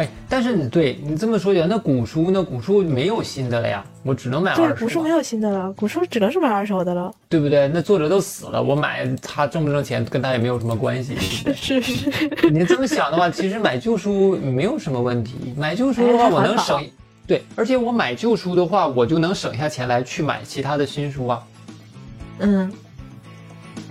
哎，但是你对你这么说起来，那古书呢？古书没有新的了呀，我只能买，二手啊古书没有新的了，古书只能是买二手的了。对不对？那作者都死了，我买他挣不挣钱跟他也没有什么关系。是是是，你这么想的话，其实买旧书没有什么问题。买旧书的话，哎我能省，对，而且我买旧书的话，我就能省下钱来去买其他的新书啊，嗯，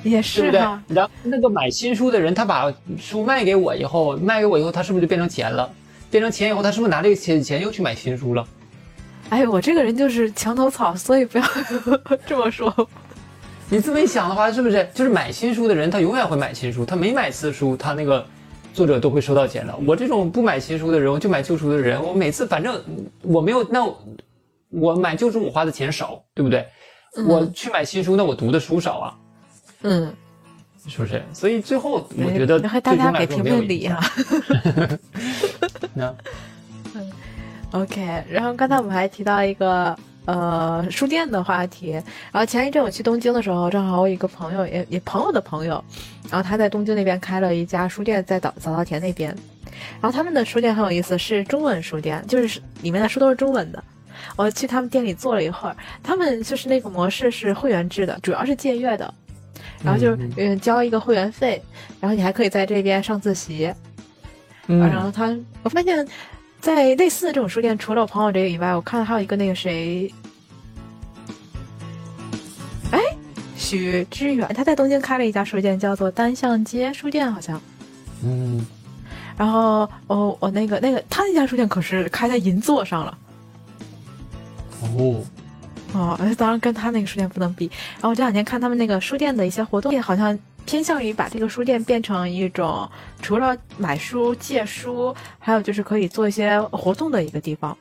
也对不对是哈。？然后那个买新书的人，他把书卖给我以后，卖给我以后，他是不是就变成钱了？变成钱以后，他是不是拿这个钱钱又去买新书了？哎，我这个人就是墙头草，所以不要 这么说。你这么一想的话，是不是就是买新书的人，他永远会买新书，他没买次书，他那个作者都会收到钱的。我这种不买新书的人，我就买旧书的人，我每次反正我没有，那我我买旧书我花的钱少，对不对？我去买新书，那我读的书少啊，嗯，是不是？所以最后我觉得大家给评评理啊 响。。那 OK，然后刚才我们还提到一个呃书店的话题，然后前一阵我去东京的时候，正好我一个朋友也也朋友的朋友，然后他在东京那边开了一家书店，在早早稻田那边，然后他们的书店很有意思，是中文书店，就是里面的书都是中文的。我去他们店里坐了一会儿，他们就是那个模式是会员制的，主要是借阅的，然后就是嗯嗯交一个会员费，然后你还可以在这边上自习，嗯然后他，我发现，在类似的这种书店，除了我朋友这个以外，我看还有一个那个谁，哎，许知远，他在东京开了一家书店，叫做单向街书店，好像。嗯，然后，哦，我那个那个，他那家书店可是开在银座上了。哦，哦，当然跟他那个书店不能比。然后我这两天看他们那个书店的一些活动，也好像偏向于把这个书店变成一种除了买书、借书，还有就是可以做一些活动的一个地方。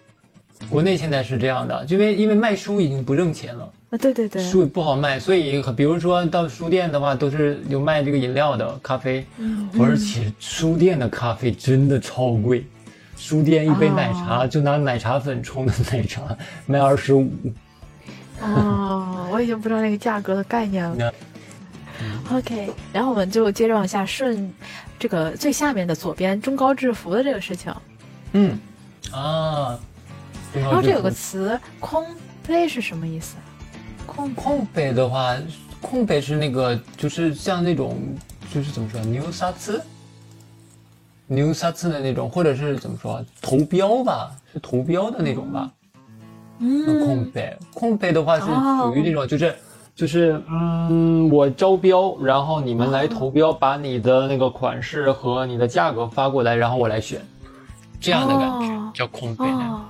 国内现在是这样的，因为因为卖书已经不挣钱了，啊，对对对，书也不好卖，所以比如说到书店的话，都是有卖这个饮料的咖啡，嗯而且书店的咖啡真的超贵，书店一杯奶茶、就拿奶茶粉冲的奶茶卖二十五。哦，我已经不知道那个价格的概念了。那 OK，然后我们就接着往下顺，这个最下面的左边中高制服的这个事情。嗯啊，然然后这有个词“空杯”是什么意思？空空杯的话，空杯是那个就是像那种就是怎么说牛沙刺，牛沙刺的那种，或者是怎么说投标吧，是投标的那种吧。嗯，空杯，空杯的话是哦属于那种就是。就是，嗯，我招标，然后你们来投标，把你的那个款式和你的价格发过来，然后我来选，这样的感觉、哦叫空北呢。哦，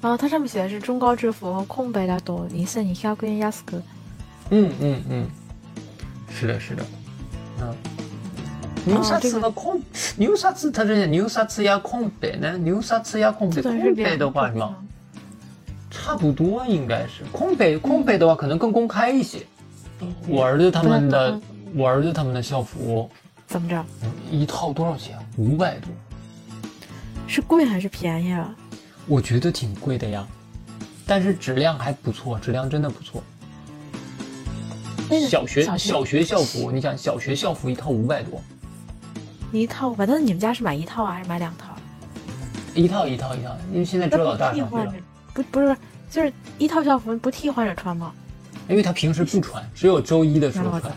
然后它上面写的是中高制服空杯だと2200円安く。嗯嗯嗯，是的，是的，嗯。牛沙这个刺的空，牛沙刺它是牛沙刺呀空北呢？牛沙刺呀空北，这个是空北两的话什么？ 差不多应该是空北，空北的话可能更公开一些。我儿子他们的嗯，我儿子他们的校服怎么着？一套多少钱？五百多，是贵还是便宜啊？我觉得挺贵的呀，但是质量还不错，质量真的不错。那个小学小学小学校服，你想小学校服一套五百多，一套吧？那你们家是买一套啊还是买两套？一套一套一套，因为现在只有老大上学了替换着，，不不是，就是一套校服不替换着穿吗？因为他平时不穿，只有周一的时候穿。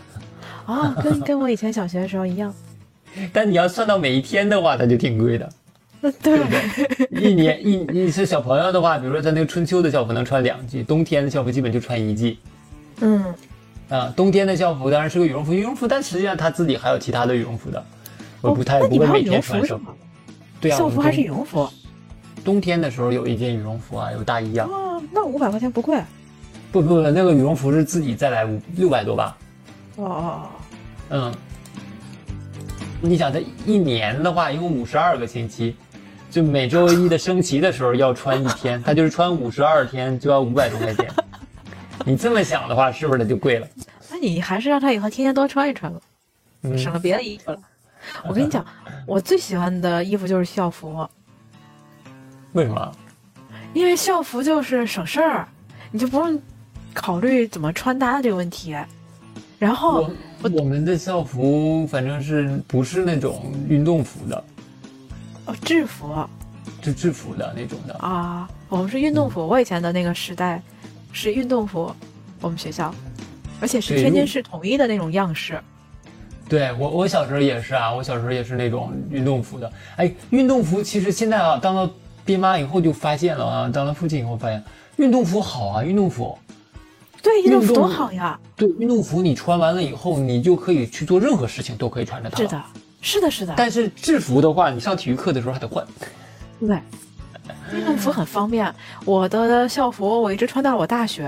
啊，跟跟我以前小学的时候一样。但你要算到每一天的话，它就挺贵的。那对对不对？一年一你是小朋友的话，比如说在那个春秋的校服能穿两季，冬天的校服基本就穿一季。嗯，啊，冬天的校服当然是个羽绒服，羽绒服，但实际上他自己还有其他的羽绒服的，我不太、不会每天穿校服服是吗？。对啊，校服还是羽绒绒服？冬天的时候有一件羽绒服啊，有大衣啊。哦，那五百块钱不贵。不不不，那个羽绒服是自己再来五六百多吧？哦哦，嗯，你想，他一年的话，一共五十二个星期，就每周一的升旗的时候要穿一天，他就是穿五十二天就要五百多块钱。你这么想的话，是不是它就贵了？那你还是让他以后天天多穿一穿吧，嗯，省了别的衣服了。我跟你讲，我最喜欢的衣服就是校服，为什么？因为校服就是省事儿，你就不用考虑怎么穿搭这个问题。然后我我们的校服反正是不是那种运动服的，哦，制服就制服的那种的。啊，我们是运动服。我以前的那个时代是运动服，我们学校，而且是天津市统一的那种样式。对我，我小时候也是啊，我小时候也是那种运动服的。哎，运动服其实现在啊，当了爹妈以后就发现了啊，当了父亲以后发现，运动服好啊，运动服。对，运动服多好呀！对，运动服你穿完了以后，你就可以去做任何事情，都可以穿着它。是。的，是的，是的。但是制服的话，你上体育课的时候还得换。对，运动服很方便。我的校服我一直穿到我大学，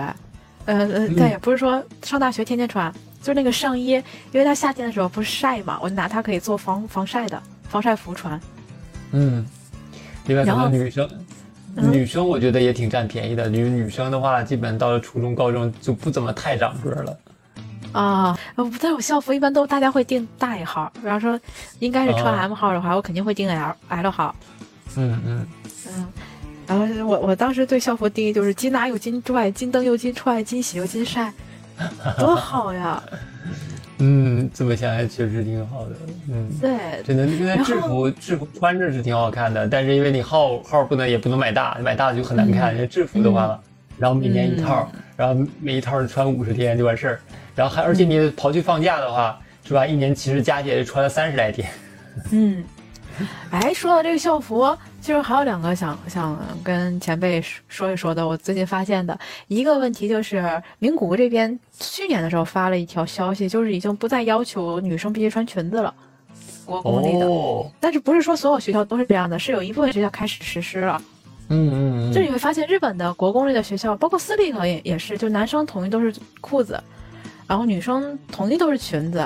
呃呃，但也不是说上大学天天穿，就是那个上衣，因为它夏天的时候不是晒嘛，我拿它可以做防防晒的防晒服穿。嗯，另外可能女生，嗯女生我觉得也挺占便宜的。女女生的话，基本到了初中、高中就不怎么太长个儿了。啊，呃但是我校服一般都大家会定大一号，比方说应该是穿哦 M 号的话，我肯定会定 L L 号。嗯嗯，嗯，然后我我当时对校服定义就是金拿又金拽，金灯又金踹，金洗又金晒，多好呀！嗯，这么想来确实挺好的。嗯，对，真的，因为制服制服穿着是挺好看的，但是因为你号号不能也不能买大，买大就很难看。因为制服的话，然后每年一套，然后每一套穿五十天就完事儿，然后还而且你刨去放假的话，是吧？一年其实加起来就穿了三十来天。嗯，哎，说到这个校服，其实还有两个想想跟前辈说一说的。我最近发现的一个问题就是，名古屋这边去年的时候发了一条消息，就是已经不再要求女生必须穿裙子了，国公立的。哦，但是不是说所有学校都是这样的，是有一部分学校开始实施了。嗯嗯嗯，就你会发现，日本的国公立的学校，包括私立的也也是，就男生统一都是裤子，然后女生统一都是裙子。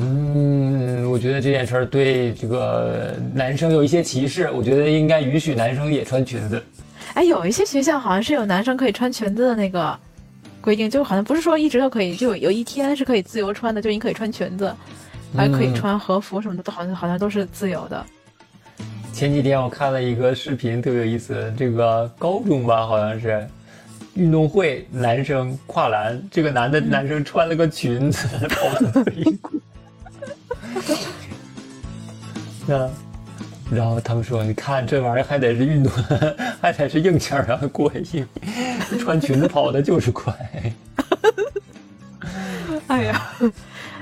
嗯，我觉得这件事儿对这个男生有一些歧视，我觉得应该允许男生也穿裙子。哎，有一些学校好像是有男生可以穿裙子的那个规定，就好像不是说一直都可以，就有有一天是可以自由穿的，就你可以穿裙子，还可以穿和服什么的，都好像好像都是自由的。前几天我看了一个视频，特别有意思，这个高中吧，好像是运动会，男生跨栏，这个男的男生穿了个裙子，跑的飞过。啊，然后他们说：“你看这玩意儿还得是运动，还得是硬件啊，过硬，穿裙子跑的就是快。”哎呀，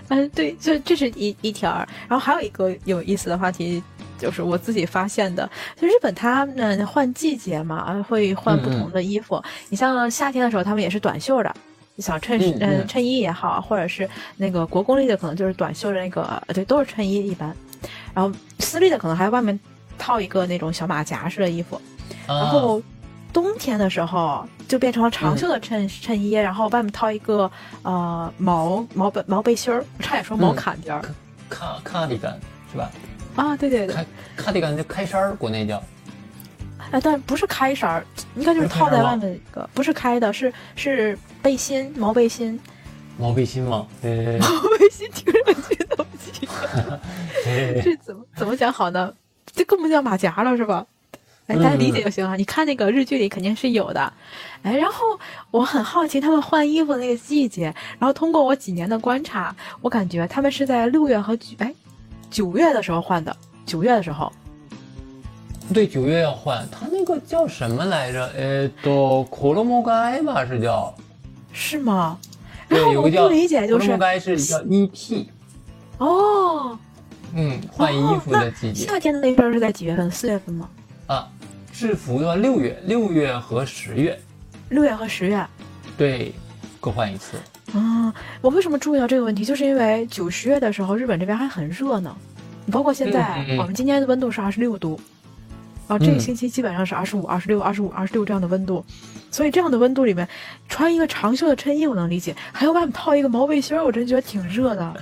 嗯，对，这这是一一条儿，然后还有一个有意思的话题，就是我自己发现的，就日本他们换季节嘛，会换不同的衣服。你像夏天的时候，他们也是短袖的。小衬嗯衬衣也好，或者是那个国公立的，可能就是短袖的那个，对，都是衬衣一般。然后私立的可能还外面套一个那种小马甲式的衣服。然后冬天的时候就变成了长袖的衬衬衣，然后外面套一个呃毛毛背毛背心儿，差点说毛坎肩儿。卡卡迪干是吧？啊，对对对，卡卡迪干就开衫儿，国内叫。哎，但不是开衫儿，应该就是套在外面一个，不是开的，是是背心，毛背心。毛背心吗？对 毛背心听上去都不行。这怎么怎么讲好呢？这更不叫马甲了，是吧？哎，大家理解就行了。你看那个日剧里肯定是有的。哎，然后我很好奇他们换衣服的那个季节，然后通过我几年的观察，我感觉他们是在六月和九哎九月的时候换的。九月的时候。对，九月要换，他那个叫什么来着？呃，都コロモガ吧，是叫？是吗？对，有个叫理解就是。コロモガ是叫 EP。哦。嗯，换衣服的季节。夏天的那阵是在几月份？四月份吗？啊，制服的话，六月、六月和十月。六月和十月。对，各换一次。啊，我为什么注意到这个问题？就是因为九十月的时候，日本这边还很热呢。包括现在，我们今天的温度是二十六度。 啊，这个星期基本上是二十五、二十六、二十五、二十六这样的温度，所以这样的温度里面穿一个长袖的衬衣我能理解，还有外面套一个毛背心儿，我真觉得挺热的。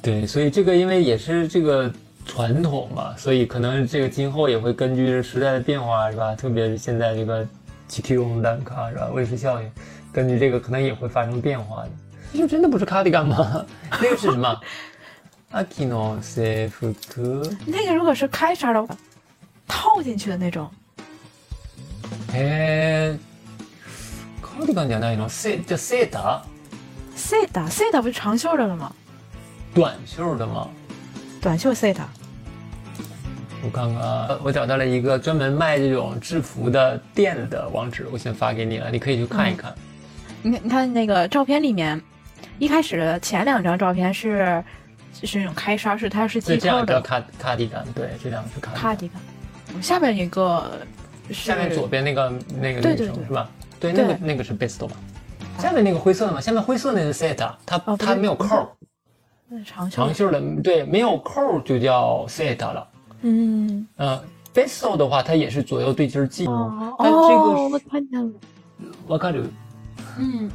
对，所以这个因为也是这个传统嘛，所以可能这个今后也会根据时代的变化，是吧？特别是现在这个气体温单卡是吧？温室效应，根据这个可能也会发生变化的。这真的不是卡迪干吗？那个是什么？阿基诺塞夫克。那个如果是开衫的话。套进去的那种。えカーディガンじゃないの？セ叫セーター？セーター，セーター不是长袖的了吗？短袖的吗？短袖セーター。我看看，我找到了一个专门卖这种制服的店的网址，我先发给你了，你可以去看一看。你看，你看那个照片里面，一开始前两张照片是是那种开衫，是它是系扣的。这两个卡卡迪干，对，这两个是卡卡迪干。 下面一个，下面左边那个那个女生是吧？对，那个那个是 best 嘛？下面那个灰色的嘛？下面灰色那是 set，它它没有扣，长长袖的，对，没有扣就叫 set 了。嗯嗯，best 的话，它也是左右对襟系。哦，我看见了，我看着，嗯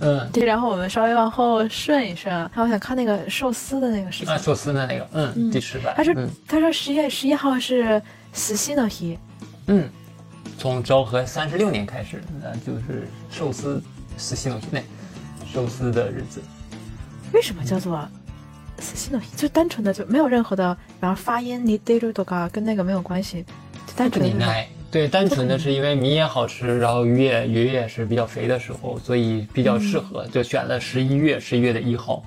嗯，对，然后我们稍微往后顺一顺，我想看那个寿司的那个事情。啊，寿司的那个，嗯，第十版。他说，他说十月十一号是。死西的西，嗯，从昭和三十六年开始，那就是寿司死西的西内寿司的日子。为什么叫做死西的西？就单纯的就没有任何的，然后发音你 d e 多嘎跟那个没有关系，就单纯的。对，单纯的是因为米也好吃，然后鱼也鱼也是比较肥的时候，所以比较适合，就选了十一月十一月的一号。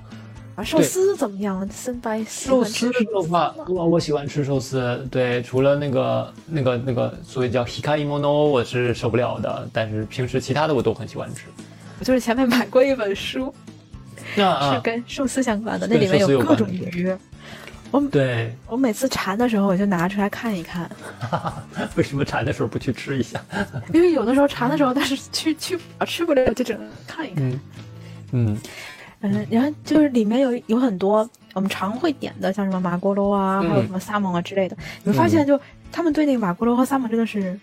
啊，寿司怎么样？森白寿司的话，我我喜欢吃寿司。对，除了那个那个那个所谓叫 hikari mono，我是受不了的。但是平时其他的我都很喜欢吃。我就是前面买过一本书，是跟寿司相关的，那里面有各种鱼。我对我每次馋的时候，我就拿出来看一看。为什么馋的时候不去吃一下？因为有的时候馋的时候，但是去去吃不了，就只能看一看。嗯。嗯，然后就是里面有有很多我们常会点的，像什么马锅肉啊，还有什么萨蒙啊之类的。你会发现，就他们对那个马锅肉和萨蒙真的是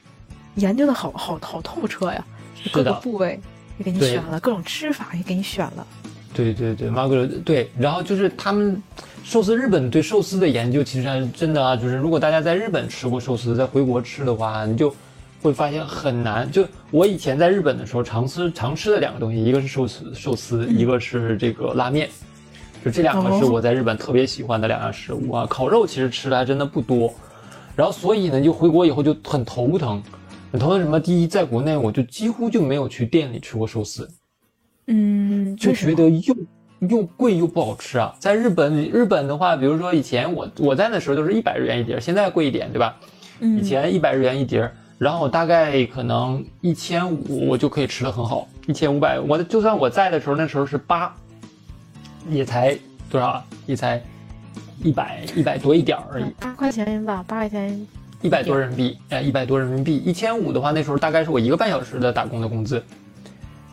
研究的好好好透彻呀，各个部位也给你选了，各种吃法也给你选了。对对对，马格对，然后就是他们寿司日本对寿司的研究，其实还是真的啊。就是如果大家在日本吃过寿司，在回国吃的话，你就会发现很难。就我以前在日本的时候，常吃常吃的两个东西，一个是寿司，寿司，一个是这个拉面。就这两个是我在日本特别喜欢的两样食物啊。烤肉其实吃的还真的不多，然后所以呢，就回国以后就很头疼。很头疼什么？第一，在国内我就几乎就没有去店里吃过寿司。嗯，就觉得又又贵又不好吃啊！在日本，日本的话，比如说以前我我在那时候都是一百日元一碟，现在贵一点，对吧？嗯，以前一百日元一碟，然后大概可能一千五我就可以吃的很好，一千五百，我就算我在的时候那时候是八，也才多少？也才一百一百多一点而已，八块钱吧，八块钱，一百多人民币，哎，一百多人民币，一千五的话，那时候大概是我一个半小时的打工的工资。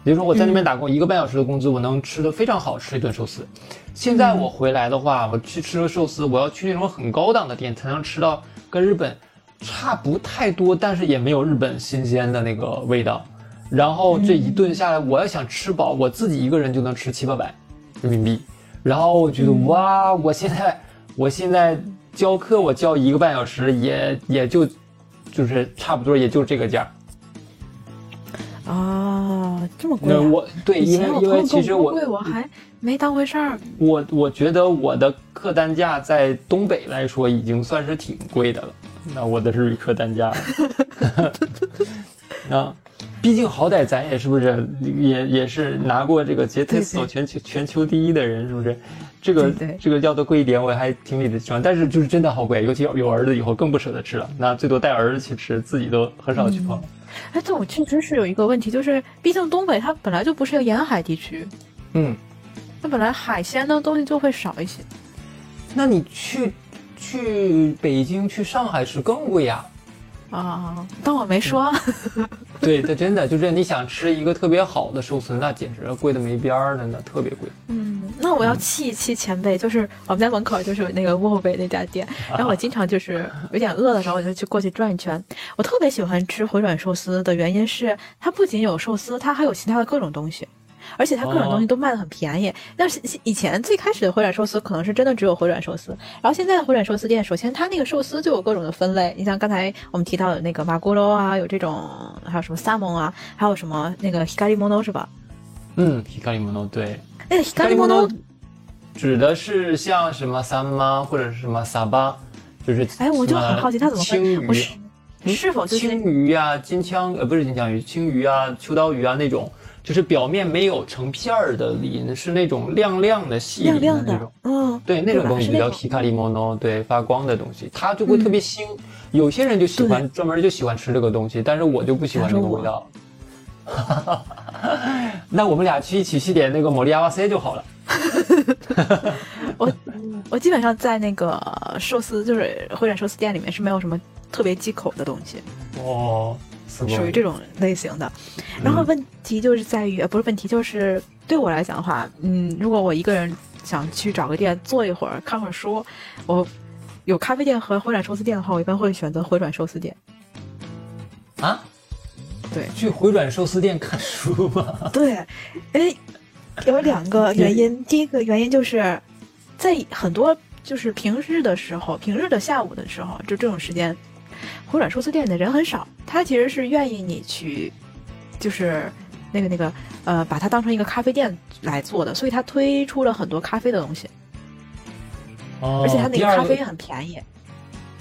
也就是说我在那边打工一个半小时的工资，我能吃的非常好吃一顿寿司。现在我回来的话，我去吃个寿司，我要去那种很高档的店才能吃到跟日本差不太多，但是也没有日本新鲜的那个味道。然后这一顿下来，我要想吃饱，我自己一个人就能吃七八百人民币。然后我觉得哇，我现在我现在教课，我教一个半小时，也也就就是差不多也就这个价。啊，这么贵！那我对，因为因为其实我贵我还没当回事儿。我我觉得我的客单价在东北来说已经算是挺贵的了。那我的日语客单价，啊，毕竟好歹咱也是不是也也是拿过这个杰特斯全球全球第一的人，是不是？这个这个要的贵一点，我还挺理直气壮。但是就是真的好贵，尤其有儿子以后更不舍得吃了。那最多带儿子去吃，自己都很少去碰。哎，但我确实是有一个问题，就是毕竟东北它本来就不是一个沿海地区，嗯，那本来海鲜的东西就会少一些。那你去去北京、去上海是更贵呀。啊，当我没说。对，这真的就是你想吃一个特别好的寿司，那简直贵的没边儿的，那特别贵。嗯，那我要气一气前辈，就是我们家门口就是那个沃北那家店，然后我经常就是有点饿的时候，我就去过去转一圈。我特别喜欢吃回转寿司的原因是，它不仅有寿司，它还有其他的各种东西。而且它各种东西都卖的很便宜。但是以前最开始的回转寿司可能是真的只有回转寿司，然后现在的回转寿司店，首先它那个寿司就有各种的分类。你像刚才我们提到的那个马古罗啊，有这种，还有什么萨蒙啊，还有什么那个 hikari mono 是吧？嗯，hikari mono 对。那个 hikari mono 指的是像什么三妈或者是什么萨巴，就是哎，我就很好奇它怎么青鱼是否就是青鱼啊、金枪呃不是金枪鱼，青鱼啊、秋刀鱼啊那种。就是表面没有成片儿的鳞，是那种亮亮的细鳞的那种，嗯，对，那种东西叫 hikari mono，对，发光的东西，它就会特别腥。有些人就喜欢专门就喜欢吃这个东西，但是我就不喜欢这个味道。那我们俩去一起去点那个摩利亚瓦塞就好了。我我基本上在那个寿司就是会展寿司店里面是没有什么特别忌口的东西。哦。属于这种类型的，然后问题就是在于，不是问题，就是对我来讲的话，嗯，如果我一个人想去找个店坐一会儿看会儿书，我有咖啡店和回转寿司店的话，我一般会选择回转寿司店。啊？对，去回转寿司店看书吗？对，哎，有两个原因，第一个原因就是在很多就是平日的时候，平日的下午的时候，就这种时间。回转寿司店的人很少，他其实是愿意你去，就是那个那个呃，把它当成一个咖啡店来做的，所以他推出了很多咖啡的东西，哦，而且他那个咖啡很便宜。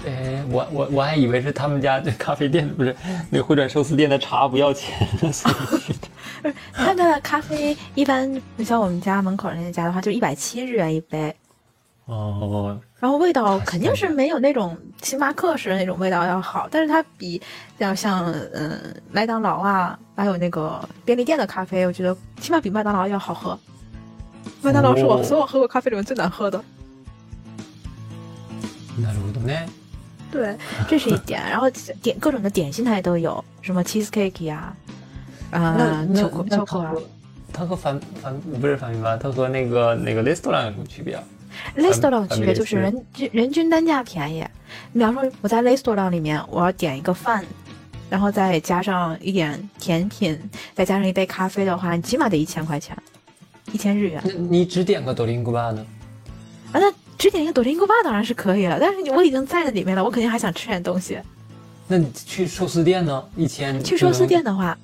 哎，我我我还以为是他们家这咖啡店不是那个回转寿司店的茶不要钱，所以去的。他的咖啡一般，像我们家门口那家的话，就一百七日元一杯。哦。然后味道肯定是没有那种星巴克式的那种味道要好，但是它比要像嗯麦当劳啊，还有那个便利店的咖啡，我觉得起码比麦当劳要好喝。麦当劳是我所有喝过咖啡里面最难喝的。なるほどね。对，这是一点。然后点各种的点心它也都有，什么 cheesecake 呀，啊，巧克巧克啊。它和反反不是反面吧？它和那个那个 restaurant 有什么区别啊 ？restaurant 区别就是人均人均单价便宜。你比方说，我在 restaurant 里面，我要点一个饭，然后再加上一点甜品，再加上一杯咖啡的话，你起码得一千块钱。一千日元。那你只点个多林古巴呢？啊，那只点一个朵林古巴当然是可以了，但是我已经在那里面了，我肯定还想吃点东西。那你去寿司店呢？一千去寿司店的话，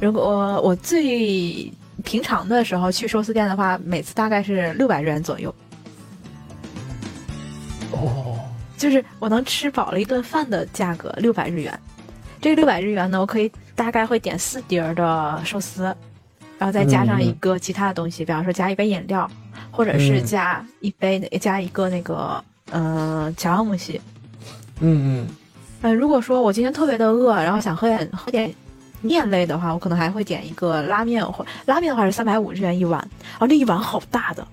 如果我我最平常的时候去寿司店的话，每次大概是六百日元左右，哦，就是我能吃饱了一顿饭的价格，六百日元。这个六百日元呢，我可以大概会点四碟儿的寿司，然后再加上一个其他的东西，比方说加一杯饮料，或者是嗯加一杯加一个那个呃乔阿姆西。嗯嗯，呃，如果说我今天特别的饿，然后想喝点喝点面类的话，我可能还会点一个拉面，或拉面的话是三百五日元一碗，然后那一碗好大的，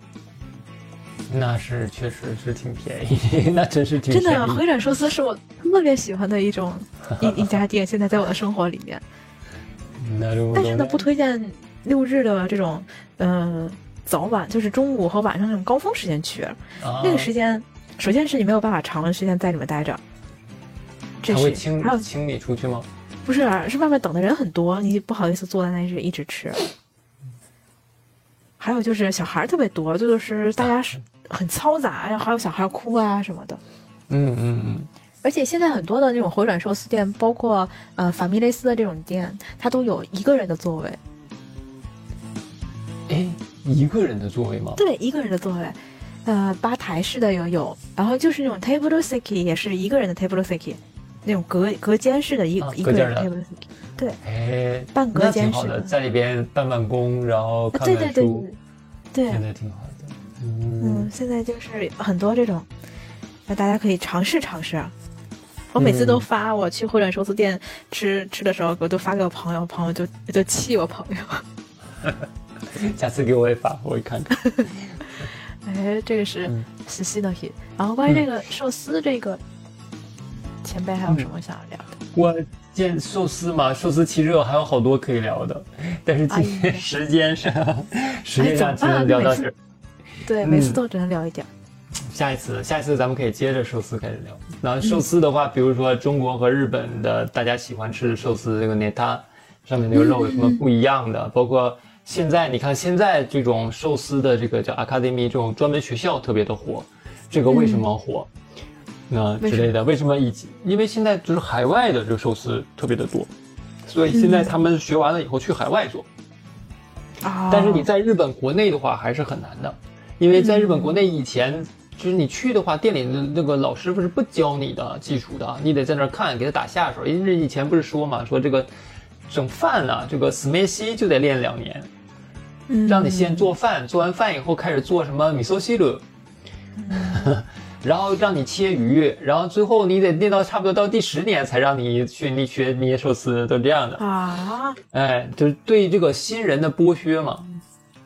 那是确实是挺便宜，那真是挺真便宜。的回转寿司是我特别喜欢的一种 一一家店，现在在我的生活里面。但是呢，不推荐六日的这种呃早晚，就是中午和晚上那种高峰时间去，啊那个时间，首先是你没有办法长的时间在里面待着，这是还有请请你出去吗？不是是外面等的人很多，你不好意思坐在那里一直吃。还有就是小孩儿特别多，就是大家是很嘈杂，然后还有小孩哭啊什么的。嗯嗯嗯，而且现在很多的那种回转寿司店，包括呃法米雷斯的这种店，它都有一个人的座位，哎，一个人的座位吗？对，一个人的座位。呃，吧台式的也有，然后就是那种 table seki 也是一个人的 table seki，那种隔隔间式的一、啊一个人的 table seki。对，哎，半隔间式的在里边办办公，然后看对对对看书，对，现在挺好的。嗯嗯，现在就是很多这种，那大家可以尝试尝试。我每次都嗯发我去回转寿司店吃吃的时候，我都发给我朋友，朋友就就气我朋友。下次给我也发，我也看看。哎，这个是嗯实习的 hit。然后关于这个寿司这个，前辈还有什么想要聊的？我见寿司嘛，寿司其实我还有好多可以聊的，但是今天时间上，时间上只能聊到这儿。对，每次嗯都只能聊一点。下一次，下一次咱们可以接着寿司开始聊。那寿司的话，比如说中国和日本的大家喜欢吃的寿司，这个 neta 上面那个肉有什么不一样的？包括现在你看，现在这种寿司的这个叫 academy 这种专门学校特别的火，这个为什么火？那之类的，为什么以前？因为现在就是海外的这个寿司特别的多，所以现在他们学完了以后去海外做。啊，但是你在日本国内的话还是很难的，因为在日本国内以前，就是你去的话，店里的那个老师傅是不教你的技术的，你得在那儿看，给他打下手。因为以前不是说嘛，说这个整饭啊，这个死梅西就得练两年，嗯让你先做饭，做完饭以后开始做什么米索西鲁，然后让你切鱼，然后最后你得练到差不多到第十年才让你去你学捏寿司，都这样的。啊，哎，就是对这个新人的剥削嘛。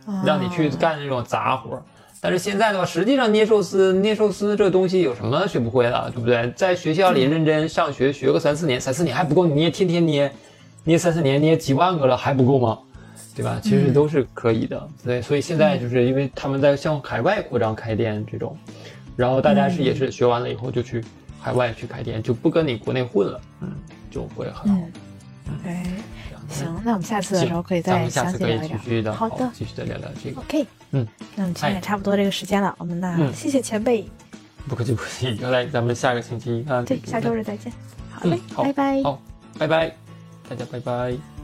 啊让你去干这种杂活儿。但是现在的话，实际上捏寿司、捏寿司这个东西有什么学不会的，对不对？在学校里认真上学，学个三四年，三四年还不够，你捏天天捏，捏三四年，捏几万个了还不够吗？对吧？其实都是可以的。对，所以现在就是因为他们在向海外扩张开店这种，然后大家是也是学完了以后就去海外去开店，就不跟你国内混了，嗯，就会很好。嗯，哎，行，那我们下次的时候可以再详细聊一聊。继续的，好的继续再聊聊这个。OK，嗯，那我们今天也差不多这个时间了，我们那嗯谢谢前辈，不客气不客气，原来咱们下个星期啊，对，下周日再见。好嘞拜拜。好，拜拜，大家拜拜。